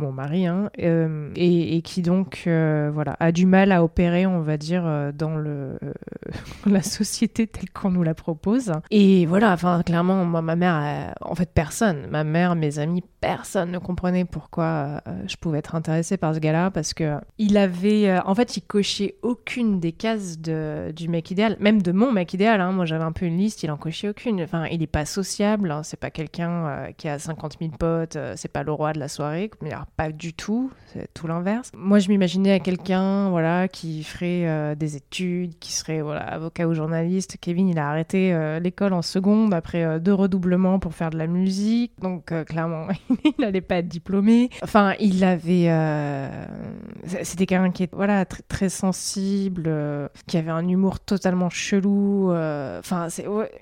mon mari, hein, et, et, qui donc, voilà, a du mal à opérer, on va dire, dans le la société telle qu'on nous la propose. Et voilà, enfin, clairement, moi, ma mère, en fait, personne, ma mère, mes amis, personne ne comprenait pourquoi euh, je pouvais être intéressée par ce gars-là parce que il avait, euh, en fait, il cochait aucune des cases du mec idéal, même de mon mec idéal. Hein. Moi, j'avais un peu une liste, il en cochait aucune. Enfin, il est pas sociable, hein. c'est pas quelqu'un euh, qui a 50 000 potes, c'est pas le roi de la soirée, mais alors, pas du tout, c'est tout l'inverse. Moi, je m'imaginais à quelqu'un, voilà, qui ferait des études, qui serait voilà avocat ou journaliste. Kevin, il a arrêté l'école en seconde après deux redoublements pour faire de la musique, donc clairement. n'allait pas être diplômé. Enfin, il avait. C'était quelqu'un qui est voilà, très, très sensible, qui avait un humour totalement chelou. Enfin,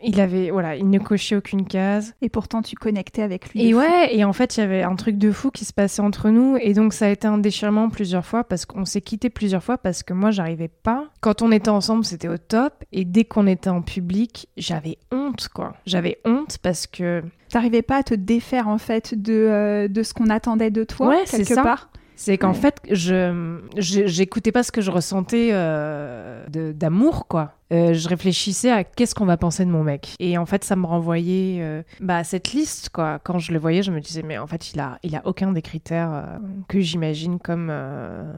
il avait. Voilà, il ne cochait aucune case. Et pourtant, tu connectais avec lui. Et ouais, et en fait, il y avait un truc de fou qui se passait entre nous. Et donc, ça a été un déchirement plusieurs fois parce qu'on s'est quitté plusieurs fois parce que moi, j'arrivais pas. Quand on était ensemble, c'était au top. Et dès qu'on était en public, j'avais honte, quoi. J'avais honte parce que. T'arrivais pas à te défaire, en fait, de, euh, de ce qu'on attendait de toi, ouais, quelque ça. part? C'est qu'en fait, je j'écoutais pas ce que je ressentais euh, d'amour, quoi. Euh, je réfléchissais à qu'est-ce qu'on va penser de mon mec. Et en fait, ça me renvoyait euh, bah, à cette liste, quoi. Quand je le voyais, je me disais, mais en fait, il a, il a aucun des critères euh, que j'imagine comme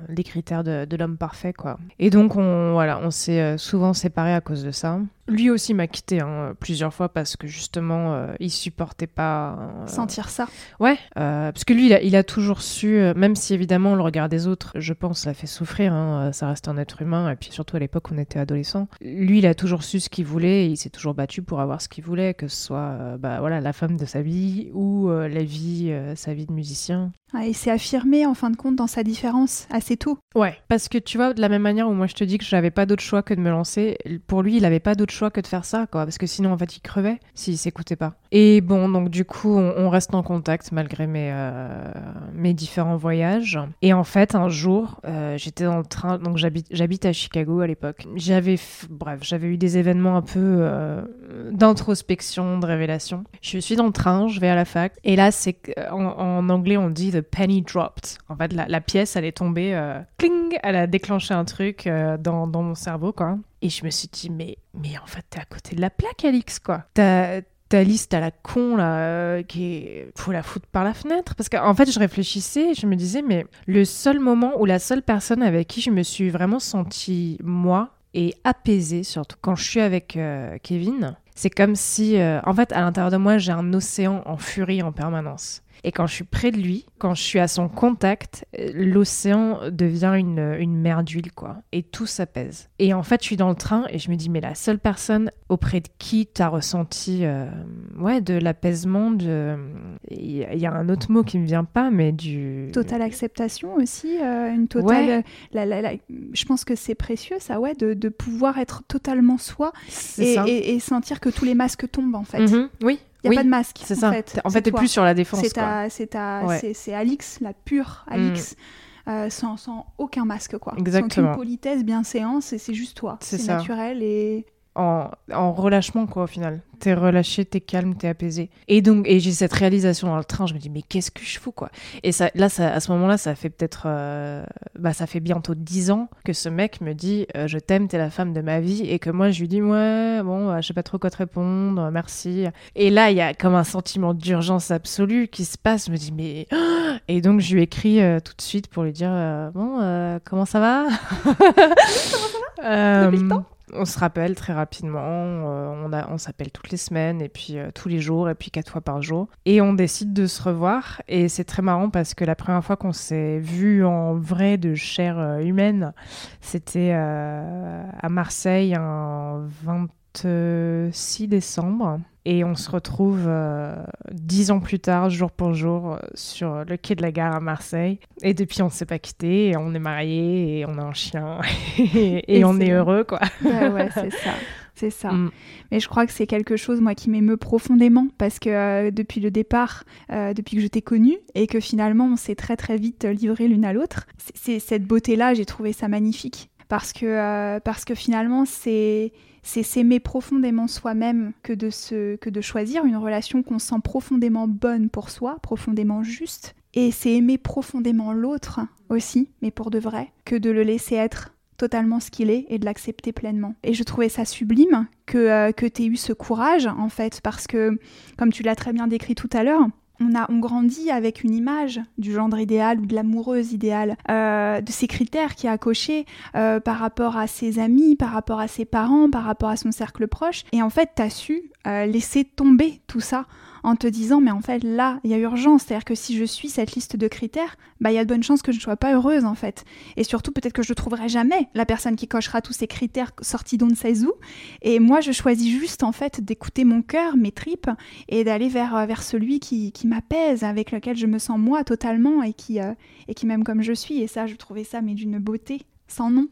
les critères de, de l'homme parfait, quoi. Et donc, on, voilà, on s'est souvent séparés à cause de ça. Lui aussi m'a quitté hein, plusieurs fois parce que justement, il supportait pas. Sentir ça. Ouais, parce que lui, il a, il a toujours su, même si évidemment le regard des autres, je pense, l'a fait souffrir. Hein, ça reste un être humain, et puis surtout à l'époque, on était adolescents lui, il a toujours su ce qu'il voulait et il s'est toujours battu pour avoir ce qu'il voulait, que ce soit euh, bah, voilà, la femme de sa vie ou euh, la vie, euh, sa vie de musicien. Ah, et c'est affirmé en fin de compte dans sa différence assez tôt. Ouais, parce que tu vois, de la même manière où moi je te dis que j'avais pas d'autre choix que de me lancer, pour lui, il avait pas d'autre choix que de faire ça, quoi, parce que sinon en fait il crevait s'il s'écoutait pas. Et bon, donc du coup, on, reste en contact malgré mes, mes différents voyages. Et en fait, un jour, j'étais dans le train, donc j'habite à Chicago à l'époque. J'avais, bref, j'avais eu des événements un peu euh, d'introspection, de révélation. Je suis dans le train, je vais à la fac, et là, c'est en, anglais, on dit the penny dropped. En fait, la, pièce, elle est tombée, euh, cling, elle a déclenché un truc euh, dans, dans, mon cerveau, quoi. Et je me suis dit, mais, mais en fait, t'es à côté de la plaque, Alix, quoi. T'as ta liste à la con là qui est faut la foutre par la fenêtre parce qu'en fait je réfléchissais je me disais mais le seul moment où la seule personne avec qui je me suis vraiment sentie moi et apaisée, surtout quand je suis avec euh, Kevin. C'est comme si, euh, en fait, à l'intérieur de moi, j'ai un océan en furie en permanence. Et quand je suis près de lui, quand je suis à son contact, l'océan devient une, une mer d'huile, quoi. Et tout s'apaise. Et en fait, je suis dans le train et je me dis, mais la seule personne auprès de qui tu as ressenti euh, ouais, de l'apaisement, de... il y a un autre mot qui me vient pas, mais du... Totale acceptation aussi, euh, une totale... La, la, je pense que c'est précieux, ça, ouais, de, de pouvoir être totalement soi et, et, sentir que tous les masques tombent, en fait. Mhm. oui, il n'y a pas de masque. C'est ça. En fait, t'es plus sur la défense. C'est Alix, la pure Alix. Mm. Euh, sans, sans, aucun masque quoi. Exactement. Sans aucune politesse, bienséance, et c'est juste toi. C'est naturel et en, en, relâchement quoi au final. T'es relâché, t'es calme, t'es apaisé. Et donc, et j'ai cette réalisation dans le train, je me dis mais qu'est-ce que je fous quoi? Et ça, là, ça, à ce moment-là, ça fait peut-être, euh, bah ça fait bientôt dix ans que ce mec me dit euh, je t'aime, t'es la femme de ma vie, et que moi je lui dis ouais bon, bah, je sais pas trop quoi te répondre, merci. Et là, il y a comme un sentiment d'urgence absolue qui se passe. Je me dis mais et donc je lui écris euh, tout de suite pour lui dire bon comment ça va? Comment ça va on se rappelle très rapidement, euh, on, on s'appelle toutes les semaines et puis euh, tous les jours et puis quatre fois par jour. Et on décide de se revoir et c'est très marrant parce que la première fois qu'on s'est vu en vrai de chair euh, humaine, c'était à Marseille un 26 décembre. Et on se retrouve euh, dix ans plus tard, jour pour jour, euh, sur le quai de la gare à Marseille. Et depuis, on ne s'est pas quitté, et on est mariés, et on a un chien, et, on est, heureux, quoi. Ouais, ouais, c'est ça. C'est ça. Mm. Mais je crois que c'est quelque chose, moi, qui m'émeut profondément parce que euh, depuis le départ, depuis que je t'ai connue et que finalement on s'est très très vite livré l'une à l'autre, c'est cette beauté-là, j'ai trouvé ça magnifique. Parce que, parce que finalement, c'est c'est s'aimer profondément soi-même que de se, que de choisir une relation qu'on sent profondément bonne pour soi, profondément juste. Et c'est aimer profondément l'autre aussi, mais pour de vrai, que de le laisser être totalement ce qu'il est et de l'accepter pleinement. Et je trouvais ça sublime que, euh, que tu aies eu ce courage, en fait, parce que, comme tu l'as très bien décrit tout à l'heure, on, a, on grandit avec une image du gendre idéal ou de l'amoureuse idéale, euh, de ces critères qui a coché euh, par rapport à ses amis, par rapport à ses parents, par rapport à son cercle proche. Et en fait, tu as su euh, laisser tomber tout ça en te disant mais en fait là il y a urgence, c'est-à-dire que si je suis cette liste de critères, bah il y a de bonnes chances que je ne sois pas heureuse en fait. Et surtout peut-être que je ne trouverai jamais la personne qui cochera tous ces critères sortis d'on ne sait où. Et moi je choisis juste en fait d'écouter mon cœur, mes tripes et d'aller vers, euh, vers celui qui, qui m'apaise, avec lequel je me sens moi totalement et qui, euh, et qui m'aime comme je suis. Et ça je trouvais ça mais d'une beauté sans nom.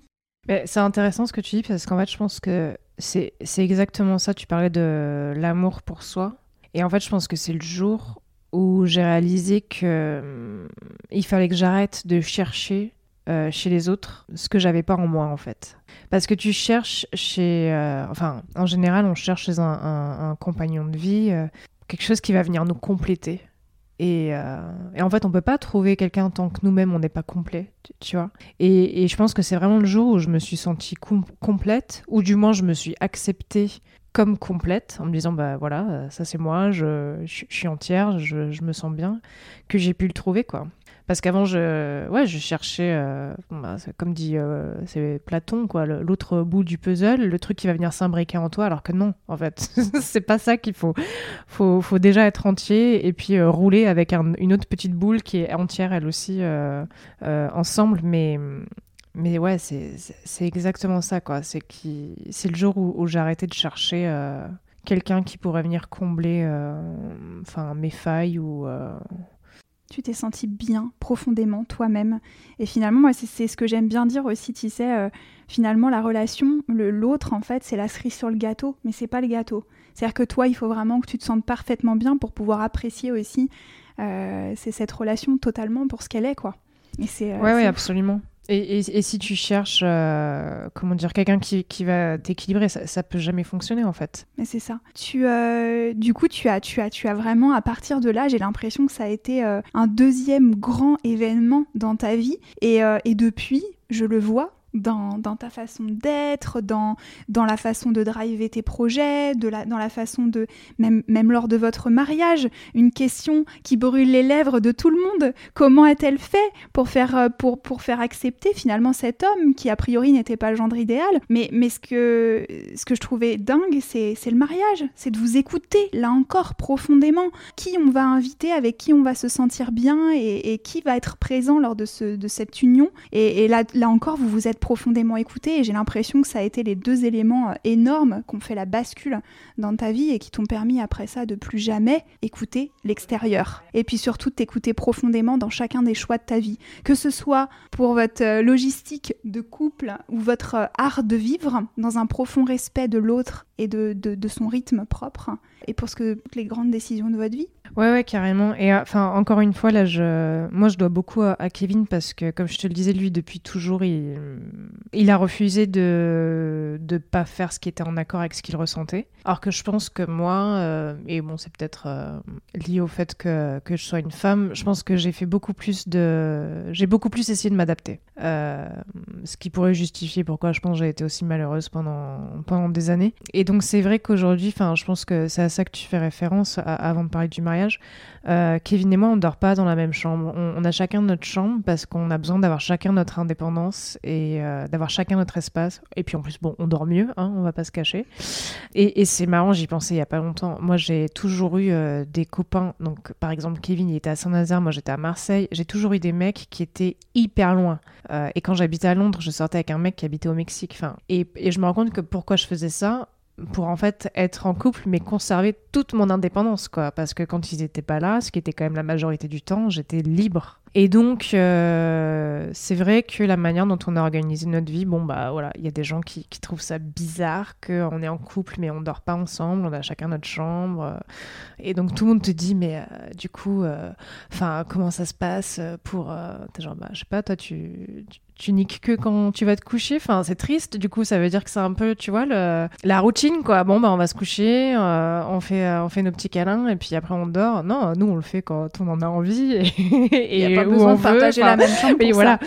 C'est intéressant ce que tu dis parce qu'en fait je pense que c'est exactement ça. Tu parlais de l'amour pour soi. Et en fait, je pense que c'est le jour où j'ai réalisé que hum, il fallait que j'arrête de chercher euh, chez les autres ce que j'avais pas en moi en fait. Parce que tu cherches chez, euh, enfin, en général, on cherche chez un, compagnon de vie euh, quelque chose qui va venir nous compléter. Et, en fait, on peut pas trouver quelqu'un tant que nous-mêmes on n'est pas complet, tu, vois. Et, et, je pense que c'est vraiment le jour où je me suis sentie complète, ou du moins je me suis acceptée comme complète, en me disant bah voilà, euh, ça c'est moi, je, je, suis entière, je, je, me sens bien, que j'ai pu le trouver quoi. Parce qu'avant je, ouais, je cherchais, euh, bah, comme dit euh, c'est Platon quoi, l'autre bout du puzzle, le truc qui va venir s'imbriquer en toi, alors que non, en fait, c'est pas ça qu'il faut. faut. Faut déjà être entier et puis rouler avec une autre petite boule qui est entière elle aussi ensemble, mais mais ouais, c'est exactement ça, quoi. C'est le jour où, j'ai arrêté de chercher euh, quelqu'un qui pourrait venir combler euh, enfin mes failles ou. Euh, tu t'es senti bien profondément toi-même. Et finalement, moi, c'est ce que j'aime bien dire aussi, tu sais, finalement, la relation, l'autre, en fait, c'est la cerise sur le gâteau, mais c'est pas le gâteau. C'est-à-dire que toi, il faut vraiment que tu te sentes parfaitement bien pour pouvoir apprécier aussi c'est cette relation totalement pour ce qu'elle est, quoi. Et c'est. ouais, ouais, absolument. Et, si tu cherches, euh, comment dire, quelqu'un qui, qui, va t'équilibrer, ça, ça peut jamais fonctionner en fait. Mais c'est ça. Tu, euh, du coup, tu as, tu as, tu as vraiment, à partir de là, j'ai l'impression que ça a été euh, un deuxième grand événement dans ta vie. Et, et depuis, je le vois, dans, ta façon d'être, dans, dans la façon de driver tes projets, dans la façon de, même, même lors de votre mariage, une question qui brûle les lèvres de tout le monde. Comment a-t-elle fait pour faire, euh, pour, pour faire accepter finalement cet homme qui a priori n'était pas le gendre idéal? Mais, mais ce, que, ce que je trouvais dingue, c'est le mariage, c'est de vous écouter, là encore, profondément. Qui on va inviter, avec qui on va se sentir bien et, qui va être présent lors de, ce, de cette union? Et, et là, là encore, vous vous êtes profondément écouté et j'ai l'impression que ça a été les deux éléments euh, énormes qui ont fait la bascule dans ta vie et qui t'ont permis après ça de plus jamais écouter l'extérieur. Et puis surtout de t'écouter profondément dans chacun des choix de ta vie. Que ce soit pour votre euh, logistique de couple ou votre euh, art de vivre dans un profond respect de l'autre et de, de, son rythme propre et pour ce que toutes les grandes décisions de votre vie. Ouais, ouais, carrément. Et enfin, encore une fois, là, je, moi, je dois beaucoup à, Kevin parce que, comme je te le disais, lui, depuis toujours, il, il a refusé de ne pas faire ce qui était en accord avec ce qu'il ressentait. Alors que je pense que moi, euh, et bon, c'est peut-être euh, lié au fait que, que, je sois une femme, je pense que j'ai fait beaucoup plus de. J'ai beaucoup plus essayé de m'adapter. Euh, ce qui pourrait justifier pourquoi je pense que j'ai été aussi malheureuse pendant, pendant des années. Et donc, c'est vrai qu'aujourd'hui, je pense que c'est à ça que tu fais référence avant de parler du mariage. Kevin et moi, on ne dort pas dans la même chambre. On, on a chacun notre chambre parce qu'on a besoin d'avoir chacun notre indépendance et d'avoir chacun notre espace. Et puis en plus, bon, on dort mieux, hein, on va pas se cacher. Et, et c'est marrant, j'y pensais il y a pas longtemps. Moi, j'ai toujours eu euh, des copains. Donc, par exemple, Kevin, il était à Saint-Nazaire, moi j'étais à Marseille. J'ai toujours eu des mecs qui étaient hyper loin. Euh, et quand j'habitais à Londres, je sortais avec un mec qui habitait au Mexique. Et, et je me rends compte que pourquoi je faisais ça? Pour en fait être en couple mais conserver toute mon indépendance quoi parce que quand ils étaient pas là ce qui était quand même la majorité du temps j'étais libre et donc, euh, c'est vrai que la manière dont on a organisé notre vie, bon, bah voilà, il y a des gens qui, trouvent ça bizarre qu'on est en couple mais on dort pas ensemble, on a chacun notre chambre. Et donc, tout le monde te dit, mais euh, du coup, euh, enfin, comment ça se passe pour. T'es genre, bah, je sais pas, toi, tu niques que quand tu vas te coucher. Enfin, c'est triste. Du coup, ça veut dire que c'est un peu, tu vois, le, la routine, quoi. Bon, bah, on va se coucher, euh, on fait, euh, on fait nos petits câlins et puis après on dort. Non, nous on le fait quand on en a envie et, et, a pas besoin de partager la même chambre. Pour voilà.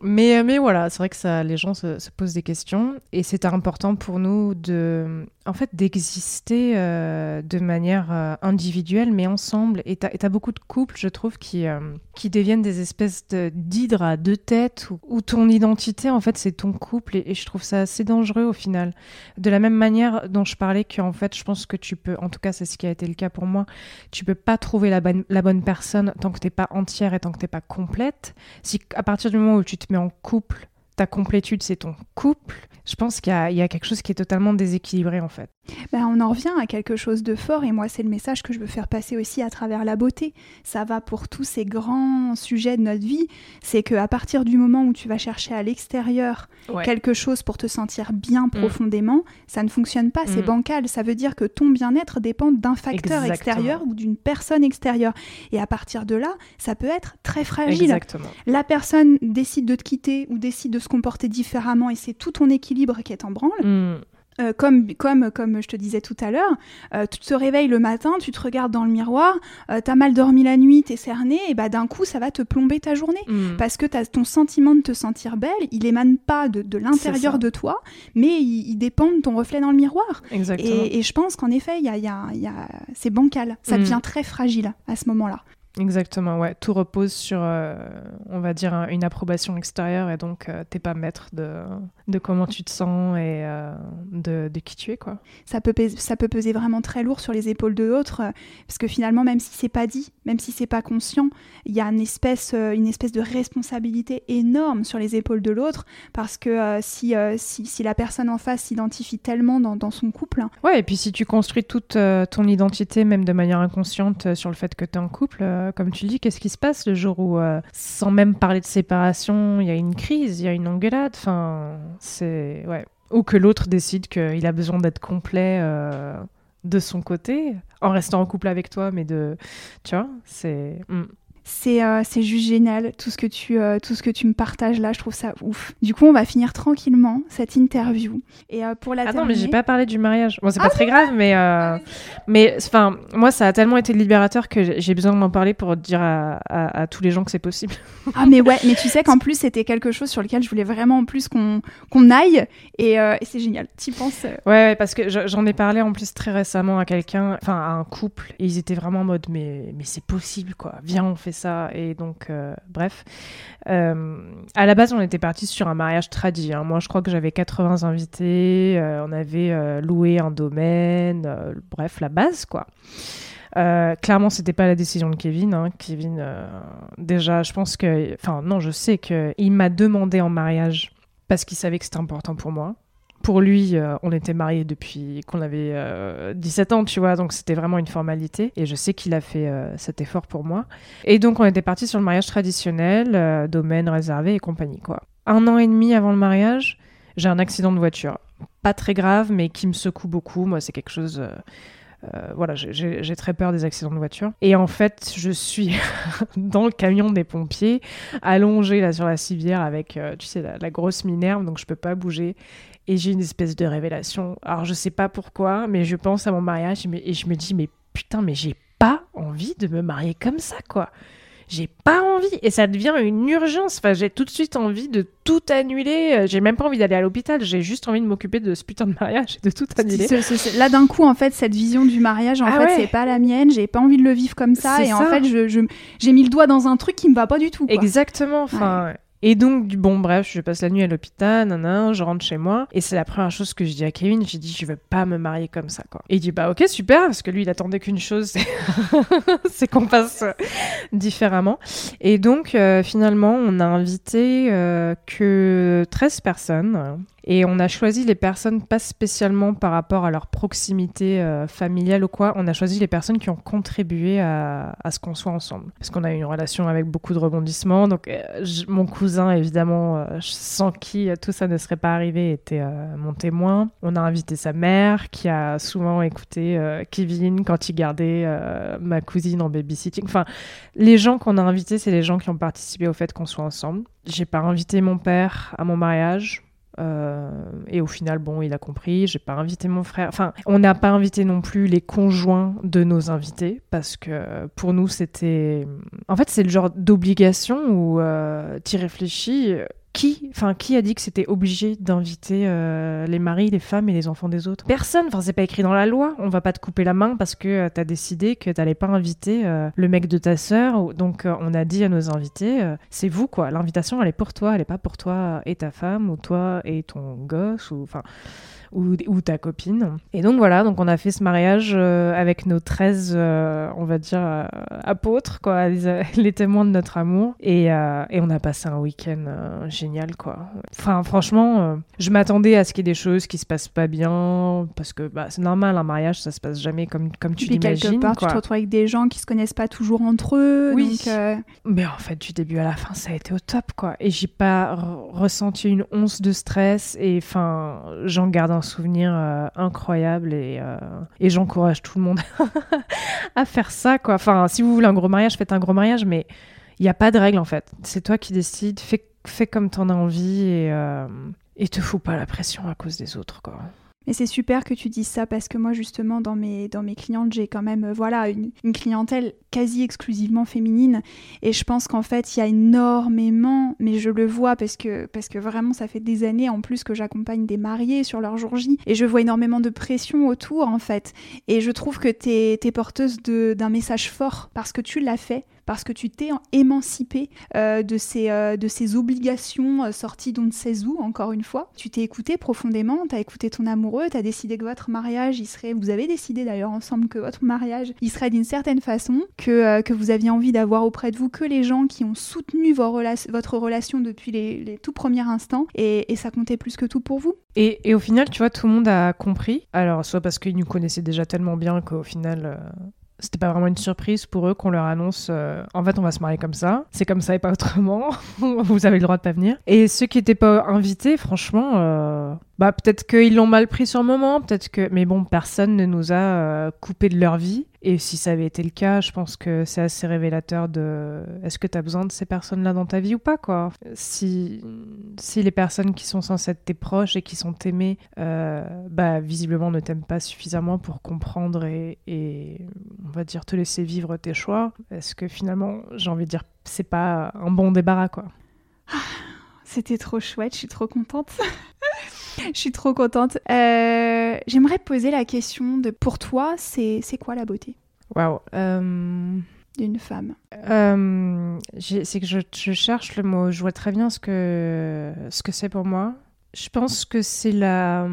Mais, mais voilà, c'est vrai que ça, les gens se, se posent des questions et c'était important pour nous de. En fait, d'exister euh, de manière euh, individuelle, mais ensemble. Et tu as, beaucoup de couples, je trouve, qui, euh, qui deviennent des espèces d'hydres à deux têtes, où, ton identité, en fait, c'est ton couple. Et, je trouve ça assez dangereux au final. De la même manière dont je parlais qu'en fait, je pense que tu peux, en tout cas, c'est ce qui a été le cas pour moi, tu peux pas trouver la bonne, la bonne personne tant que t'es pas entière et tant que t'es pas complète. Si à partir du moment où tu te mets en couple, ta complétude, c'est ton couple, je pense qu'il y, a quelque chose qui est totalement déséquilibré en fait. Ben, on en revient à quelque chose de fort et moi c'est le message que je veux faire passer aussi à travers la beauté. Ça va pour tous ces grands sujets de notre vie, c'est qu'à partir du moment où tu vas chercher à l'extérieur quelque chose pour te sentir bien mm. profondément, ça ne fonctionne pas, c'est mm. bancal. Ça veut dire que ton bien-être dépend d'un facteur extérieur ou d'une personne extérieure. Et à partir de là, ça peut être très fragile. Exactement. La personne décide de te quitter ou décide de se comporter différemment et c'est tout ton équilibre qui est en branle. Mm. Euh, comme, comme, comme je te disais tout à l'heure, euh, tu te réveilles le matin, tu te regardes dans le miroir, euh, tu as mal dormi la nuit, t'es cerné, et bah d'un coup ça va te plomber ta journée. Mm. Parce que as ton sentiment de te sentir belle, il émane pas de, de l'intérieur de toi, mais il, dépend de ton reflet dans le miroir. Exactement. Et, je pense qu'en effet, y a, y a, y a... c'est bancal, ça mm. devient très fragile à ce moment-là. Exactement, ouais. Tout repose sur, euh, on va dire, une approbation extérieure et donc euh, t'es pas maître de, de comment tu te sens et euh, de, de, qui tu es, quoi. Ça peut, peser, ça peut peser vraiment très lourd sur les épaules de l'autre parce que finalement, même si c'est pas dit, même si c'est pas conscient, il y a une espèce, une espèce de responsabilité énorme sur les épaules de l'autre parce que si, si, si, la personne en face s'identifie tellement dans, dans, son couple. Ouais, et puis si tu construis toute ton identité, même de manière inconsciente, sur le fait que tu es en couple euh, comme tu dis, qu'est-ce qui se passe le jour où, euh, sans même parler de séparation, il y a une crise, il y a une engueulade? Enfin, c'est. Ou que l'autre décide qu'il a besoin d'être complet euh, de son côté, en restant en couple avec toi, mais de. Tu vois, c'est. Euh, c'est juste génial tout ce que tu euh, tout ce que tu me partages là je trouve ça ouf. Du coup on va finir tranquillement cette interview. Et euh, pour la ah non mais j'ai pas parlé du mariage. Bon c'est pas ah très grave mais mais enfin moi ça a tellement été libérateur que j'ai besoin de m'en parler pour dire à, à, tous les gens que c'est possible. Ah mais ouais mais tu sais qu'en plus c'était quelque chose sur lequel je voulais vraiment en plus qu'on qu'on aille. Et, et c'est génial. Tu penses ouais, parce que j'en ai parlé en plus très récemment à quelqu'un enfin à un couple. Et ils étaient vraiment en mode mais mais c'est possible quoi. Viens on fait ça. Et donc, euh, bref. Euh, à la base, on était parti sur un mariage tradit. Hein. Moi, je crois que j'avais 80 invités. Euh, on avait loué un domaine. bref, la base, quoi. clairement, c'était pas la décision de Kevin. Hein. Kevin, déjà, je pense que, enfin, non, je sais que il m'a demandé en mariage parce qu'il savait que c'était important pour moi pour lui, euh, on était mariés depuis qu'on avait 17 euh, ans, tu vois, donc c'était vraiment une formalité. Et je sais qu'il a fait euh, cet effort pour moi. Et donc on était parti sur le mariage traditionnel, domaine réservé et compagnie, quoi. Un an et demi avant le mariage, j'ai un accident de voiture. Pas très grave, mais qui me secoue beaucoup. Moi, c'est quelque chose. voilà, j'ai très peur des accidents de voiture. Et en fait, je suis dans le camion des pompiers, allongée là sur la civière avec, tu sais, la, la, grosse minerve, donc je peux pas bouger et j'ai une espèce de révélation. Alors je sais pas pourquoi, mais je pense à mon mariage et je me dis mais putain mais j'ai pas envie de me marier comme ça quoi. J'ai pas envie et ça devient une urgence. Enfin, j'ai tout de suite envie de tout annuler. J'ai même pas envie d'aller à l'hôpital. J'ai juste envie de m'occuper de ce putain de mariage et de tout annuler. Là, d'un coup, en fait, cette vision du mariage, en ah fait, c'est pas la mienne. J'ai pas envie de le vivre comme ça. Et en fait, j'ai je, j'ai mis le doigt dans un truc qui me va pas du tout. Quoi. Exactement. Enfin, et donc, bon, bref, je passe la nuit à l'hôpital, nan, je rentre chez moi. Et c'est la première chose que je dis à Kevin. J'ai dit, je veux pas me marier comme ça, quoi. Et il dit, bah, ok, super, parce que lui, il attendait qu'une chose, c'est qu'on passe différemment. Et donc, euh, finalement, on a invité euh, que 13 personnes et on a choisi les personnes pas spécialement par rapport à leur proximité euh, familiale ou quoi. On a choisi les personnes qui ont contribué à, ce qu'on soit ensemble. Parce qu'on a eu une relation avec beaucoup de rebondissements. Donc euh, mon cousin, évidemment, euh, sans qui tout ça ne serait pas arrivé, était mon témoin. On a invité sa mère qui a souvent écouté Kevin quand il gardait ma cousine en babysitting. Enfin, les gens qu'on a invités, c'est les gens qui ont participé au fait qu'on soit ensemble. J'ai pas invité mon père à mon mariage euh, et au final, bon, il a compris. J'ai pas invité mon frère. Enfin, on n'a pas invité non plus les conjoints de nos invités parce que pour nous, c'était. En fait, c'est le genre d'obligation où euh, tu réfléchis qui, a dit que c'était obligé d'inviter euh, les maris, les femmes et les enfants des autres? Personne. Enfin, c'est pas écrit dans la loi. On va pas te couper la main parce que euh, t'as décidé que t'allais pas inviter euh, le mec de ta sœur. Donc, on a dit à nos invités, c'est vous quoi. L'invitation, elle est pour toi, elle est pas pour toi et ta femme ou toi et ton gosse ou enfin ou, ta copine. Et donc voilà, donc on a fait ce mariage euh, avec nos 13, euh, on va dire, euh, apôtres, quoi, les, témoins de notre amour. Et, et on a passé un week-end génial, quoi. Enfin, franchement, je m'attendais à ce qu'il y ait des choses qui se passent pas bien, parce que bah, c'est normal, un mariage, ça se passe jamais comme, comme tu l'imagines. quelque part, tu te retrouves avec des gens qui se connaissent pas toujours entre eux. Oui. Mais en fait, du début à la fin, ça a été au top, quoi. Et j'ai pas ressenti une once de stress. Et enfin, j'en garde un un souvenir euh, incroyable et, euh, et j'encourage tout le monde à faire ça. Quoi. Enfin, si vous voulez un gros mariage, faites un gros mariage, mais il n'y a pas de règle en fait. C'est toi qui décides, fais, fais comme tu en as envie et, euh, et te fous pas la pression à cause des autres. Quoi. Et c'est super que tu dises ça parce que moi justement dans mes, dans mes clientes j'ai quand même voilà une, une, clientèle quasi exclusivement féminine. Et je pense qu'en fait il y a énormément mais je le vois parce que parce que vraiment ça fait des années en plus que j'accompagne des mariés sur leur jour J. Et je vois énormément de pression autour en fait. Et je trouve que tu es, es, porteuse d'un message fort parce que tu l'as fait parce que tu t'es émancipé euh, de, ces, euh, de ces obligations euh, sorties d'on ne sait où, encore une fois. Tu t'es écouté profondément, tu as écouté ton amoureux, tu as décidé que votre mariage, il serait, vous avez décidé d'ailleurs ensemble que votre mariage, il serait d'une certaine façon, que, que vous aviez envie d'avoir auprès de vous que les gens qui ont soutenu votre relation depuis les, tout premiers instants, et, et, ça comptait plus que tout pour vous. Et, et, au final, tu vois, tout le monde a compris. Alors, soit parce qu'ils nous connaissaient déjà tellement bien qu'au final, c'était pas vraiment une surprise pour eux qu'on leur annonce euh, en fait on va se marier comme ça. C'est comme ça et pas autrement. Vous avez le droit de pas venir. Et ceux qui étaient pas invités franchement euh, bah peut-être qu'ils l'ont mal pris sur le moment, peut-être que mais bon, personne ne nous a euh, coupé de leur vie et si ça avait été le cas, je pense que c'est assez révélateur de est-ce que tu as besoin de ces personnes-là dans ta vie ou pas quoi? Si si les personnes qui sont censées être tes proches et qui sont aimées euh, bah visiblement ne t'aiment pas suffisamment pour comprendre et, et on va dire te laisser vivre tes choix, est-ce que finalement, j'ai envie de dire c'est pas un bon débarras quoi? Ah, c'était trop chouette, je suis trop contente. Je suis trop contente. Euh, j'aimerais poser la question de pour toi, c'est quoi la beauté Waouh. Euh, D'une femme? Euh, c'est que je, je, cherche le mot. Je vois très bien ce que ce que c'est pour moi. Je pense que c'est la.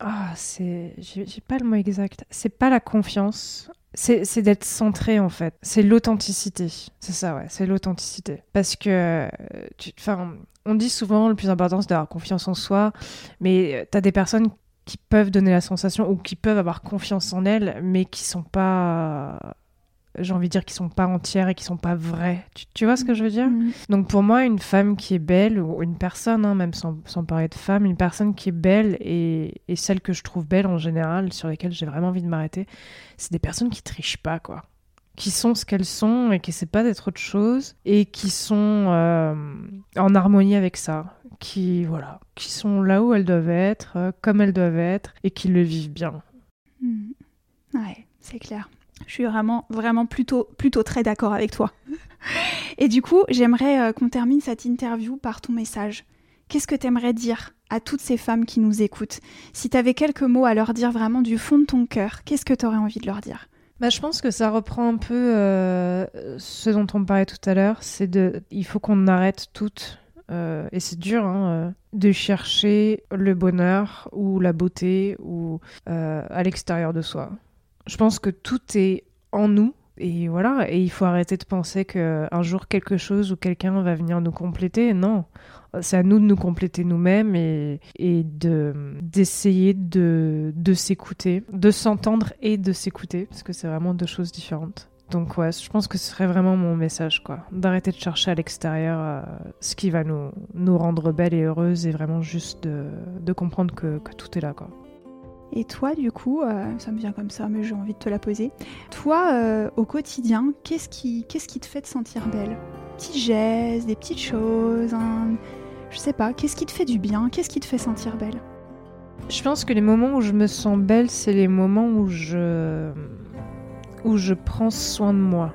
Ah, c'est. J'ai pas le mot exact. C'est pas la confiance. C'est d'être centré en fait. C'est l'authenticité. C'est ça, ouais. C'est l'authenticité. Parce que, enfin, on dit souvent le plus important c'est d'avoir confiance en soi, mais euh, tu as des personnes qui peuvent donner la sensation ou qui peuvent avoir confiance en elles, mais qui sont pas j'ai envie de dire qui sont pas entières et qui sont pas vraies. Tu, vois ce que je veux dire? Mm. Donc pour moi, une femme qui est belle, ou une personne, hein, même sans, sans, parler de femme, une personne qui est belle et, et celle que je trouve belle en général, sur lesquelles j'ai vraiment envie de m'arrêter, c'est des personnes qui trichent pas, quoi qui sont ce qu'elles sont et qui essaient pas d'être autre chose et qui sont euh, en harmonie avec ça, qui voilà, qui sont là où elles doivent être, euh, comme elles doivent être et qui le vivent bien. Hmm. Ouais, c'est clair. Je suis vraiment, vraiment plutôt, plutôt très d'accord avec toi. et du coup, j'aimerais euh, qu'on termine cette interview par ton message. Qu'est-ce que tu aimerais dire à toutes ces femmes qui nous écoutent? Si tu avais quelques mots à leur dire vraiment du fond de ton cœur, qu'est-ce que tu aurais envie de leur dire? Bah, je pense que ça reprend un peu euh, ce dont on parlait tout à l'heure. C'est de, il faut qu'on arrête toutes, euh, et c'est dur, hein, de chercher le bonheur ou la beauté ou à l'extérieur de soi. Je pense que tout est en nous. Et voilà, et il faut arrêter de penser qu'un jour quelque chose ou quelqu'un va venir nous compléter. Non, c'est à nous de nous compléter nous-mêmes et, et de, d'essayer de, de s'écouter, de s'entendre et de s'écouter, parce que c'est vraiment deux choses différentes. Donc ouais, je pense que ce serait vraiment mon message, quoi. D'arrêter de chercher à l'extérieur euh, ce qui va nous, nous rendre belles et heureuses et vraiment juste de, de comprendre que, que, tout est là, quoi. Et toi, du coup, euh, ça me vient comme ça, mais j'ai envie de te la poser. Toi, euh, au quotidien, qu'est-ce qui, qu'est-ce qui te fait te sentir belle? Petits gestes, des petites choses, je sais pas, qu'est-ce qui te fait du bien? Qu'est-ce qui te fait sentir belle? Je pense que les moments où je me sens belle, c'est les moments où je où je prends soin de moi.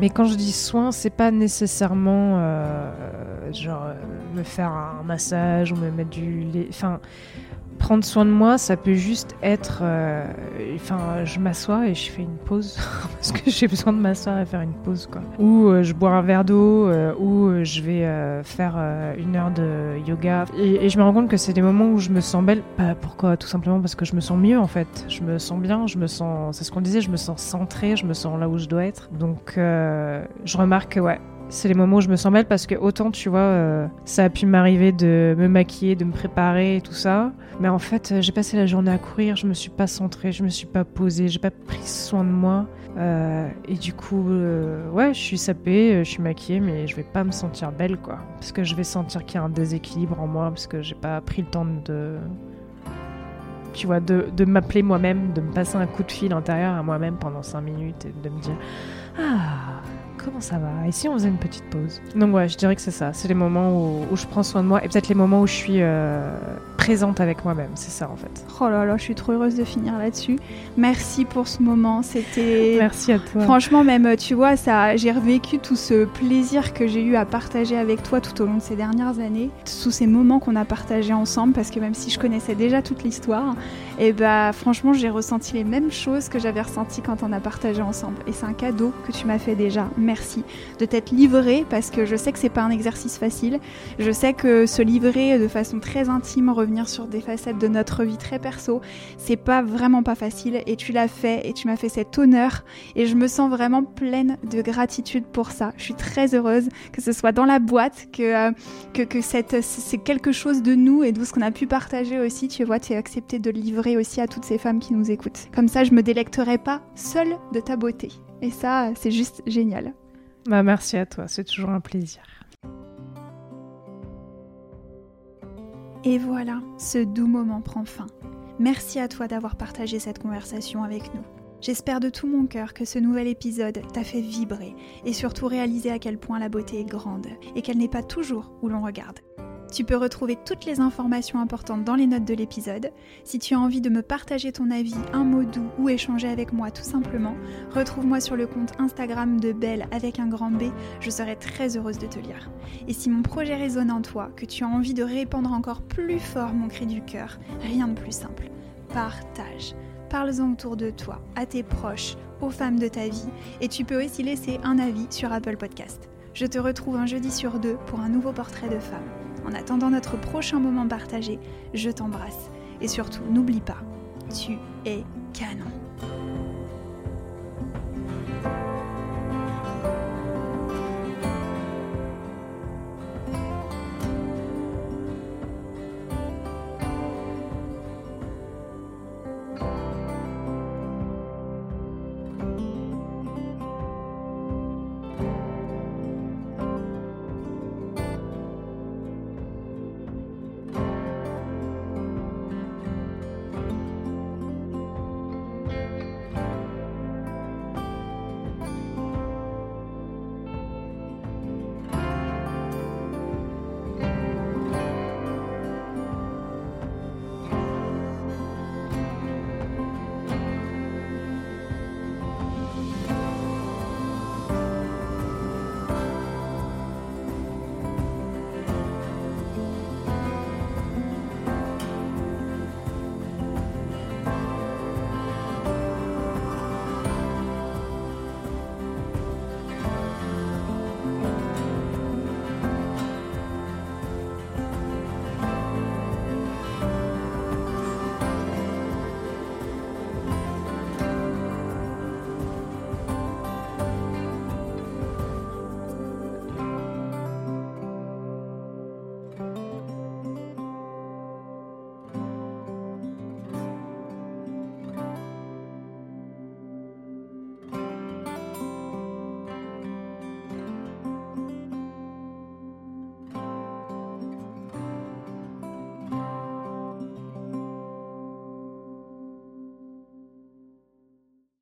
Mais quand je dis soin, c'est pas nécessairement euh, genre me faire un massage ou me mettre du lait. Enfin, prendre soin de moi, ça peut juste être. euh, Enfin, je m'assois et je fais une pause parce que j'ai besoin de m'asseoir et faire une pause, quoi. Ou euh, je bois un verre d'eau, euh, ou je vais faire une heure de yoga. Et, je me rends compte que c'est des moments où je me sens belle. Bah, pourquoi Tout simplement parce que je me sens mieux, en fait. Je me sens bien, je me sens. C'est ce qu'on disait, je me sens centrée, je me sens là où je dois être. Donc, je remarque que, ouais, c'est les moments où je me sens belle parce que autant tu vois euh, ça a pu m'arriver de me maquiller de me préparer et tout ça. Mais en fait euh, j'ai passé la journée à courir je me suis pas centrée je me suis pas posée j'ai pas pris soin de moi. Euh, et du coup ouais je suis sapée je suis maquillée mais je vais pas me sentir belle quoi. Parce que je vais sentir qu'il y a un déséquilibre en moi parce que j'ai pas pris le temps de tu vois de, de m'appeler moi-même de me passer un coup de fil intérieur à moi-même pendant 5 minutes et de me dire ah comment ça va Et si on faisait une petite pause Donc ouais, je dirais que c'est ça. C'est les moments où, où je prends soin de moi et peut-être les moments où je suis euh, présente avec moi-même. C'est ça en fait. Oh là là, je suis trop heureuse de finir là-dessus. Merci pour ce moment. C'était. Merci à toi. Franchement, même, tu vois, ça, j'ai revécu tout ce plaisir que j'ai eu à partager avec toi tout au long de ces dernières années, tous ces moments qu'on a partagés ensemble, parce que même si je connaissais déjà toute l'histoire, et bah franchement, j'ai ressenti les mêmes choses que j'avais ressenties quand on a partagé ensemble. Et c'est un cadeau que tu m'as fait déjà. Merci de t'être livré, parce que je sais que c'est pas un exercice facile. Je sais que se livrer de façon très intime, revenir sur des facettes de notre vie très perso, c'est pas vraiment pas facile. Et tu l'as fait, et tu m'as fait cet honneur et je me sens vraiment pleine de gratitude pour ça. Je suis très heureuse que ce soit dans la boîte, que, euh, que, que c'est quelque chose de nous et de ce qu'on a pu partager aussi. Tu vois, tu as accepté de le aussi à toutes ces femmes qui nous écoutent. Comme ça, je me délecterai pas seule de ta beauté. Et ça, c'est juste génial. Bah, merci à toi, c'est toujours un plaisir. Et voilà, ce doux moment prend fin. Merci à toi d'avoir partagé cette conversation avec nous. J'espère de tout mon cœur que ce nouvel épisode t'a fait vibrer et surtout réaliser à quel point la beauté est grande et qu'elle n'est pas toujours où l'on regarde. Tu peux retrouver toutes les informations importantes dans les notes de l'épisode. Si tu as envie de me partager ton avis, un mot doux ou échanger avec moi tout simplement, retrouve-moi sur le compte Instagram de Belle avec un grand B, je serai très heureuse de te lire. Et si mon projet résonne en toi, que tu as envie de répandre encore plus fort mon cri du cœur, rien de plus simple. Partage. Parle-en autour de toi, à tes proches, aux femmes de ta vie, et tu peux aussi laisser un avis sur Apple Podcast. Je te retrouve un jeudi sur deux pour un nouveau portrait de femme. En attendant notre prochain moment partagé, je t'embrasse. Et surtout, n'oublie pas, tu es canon.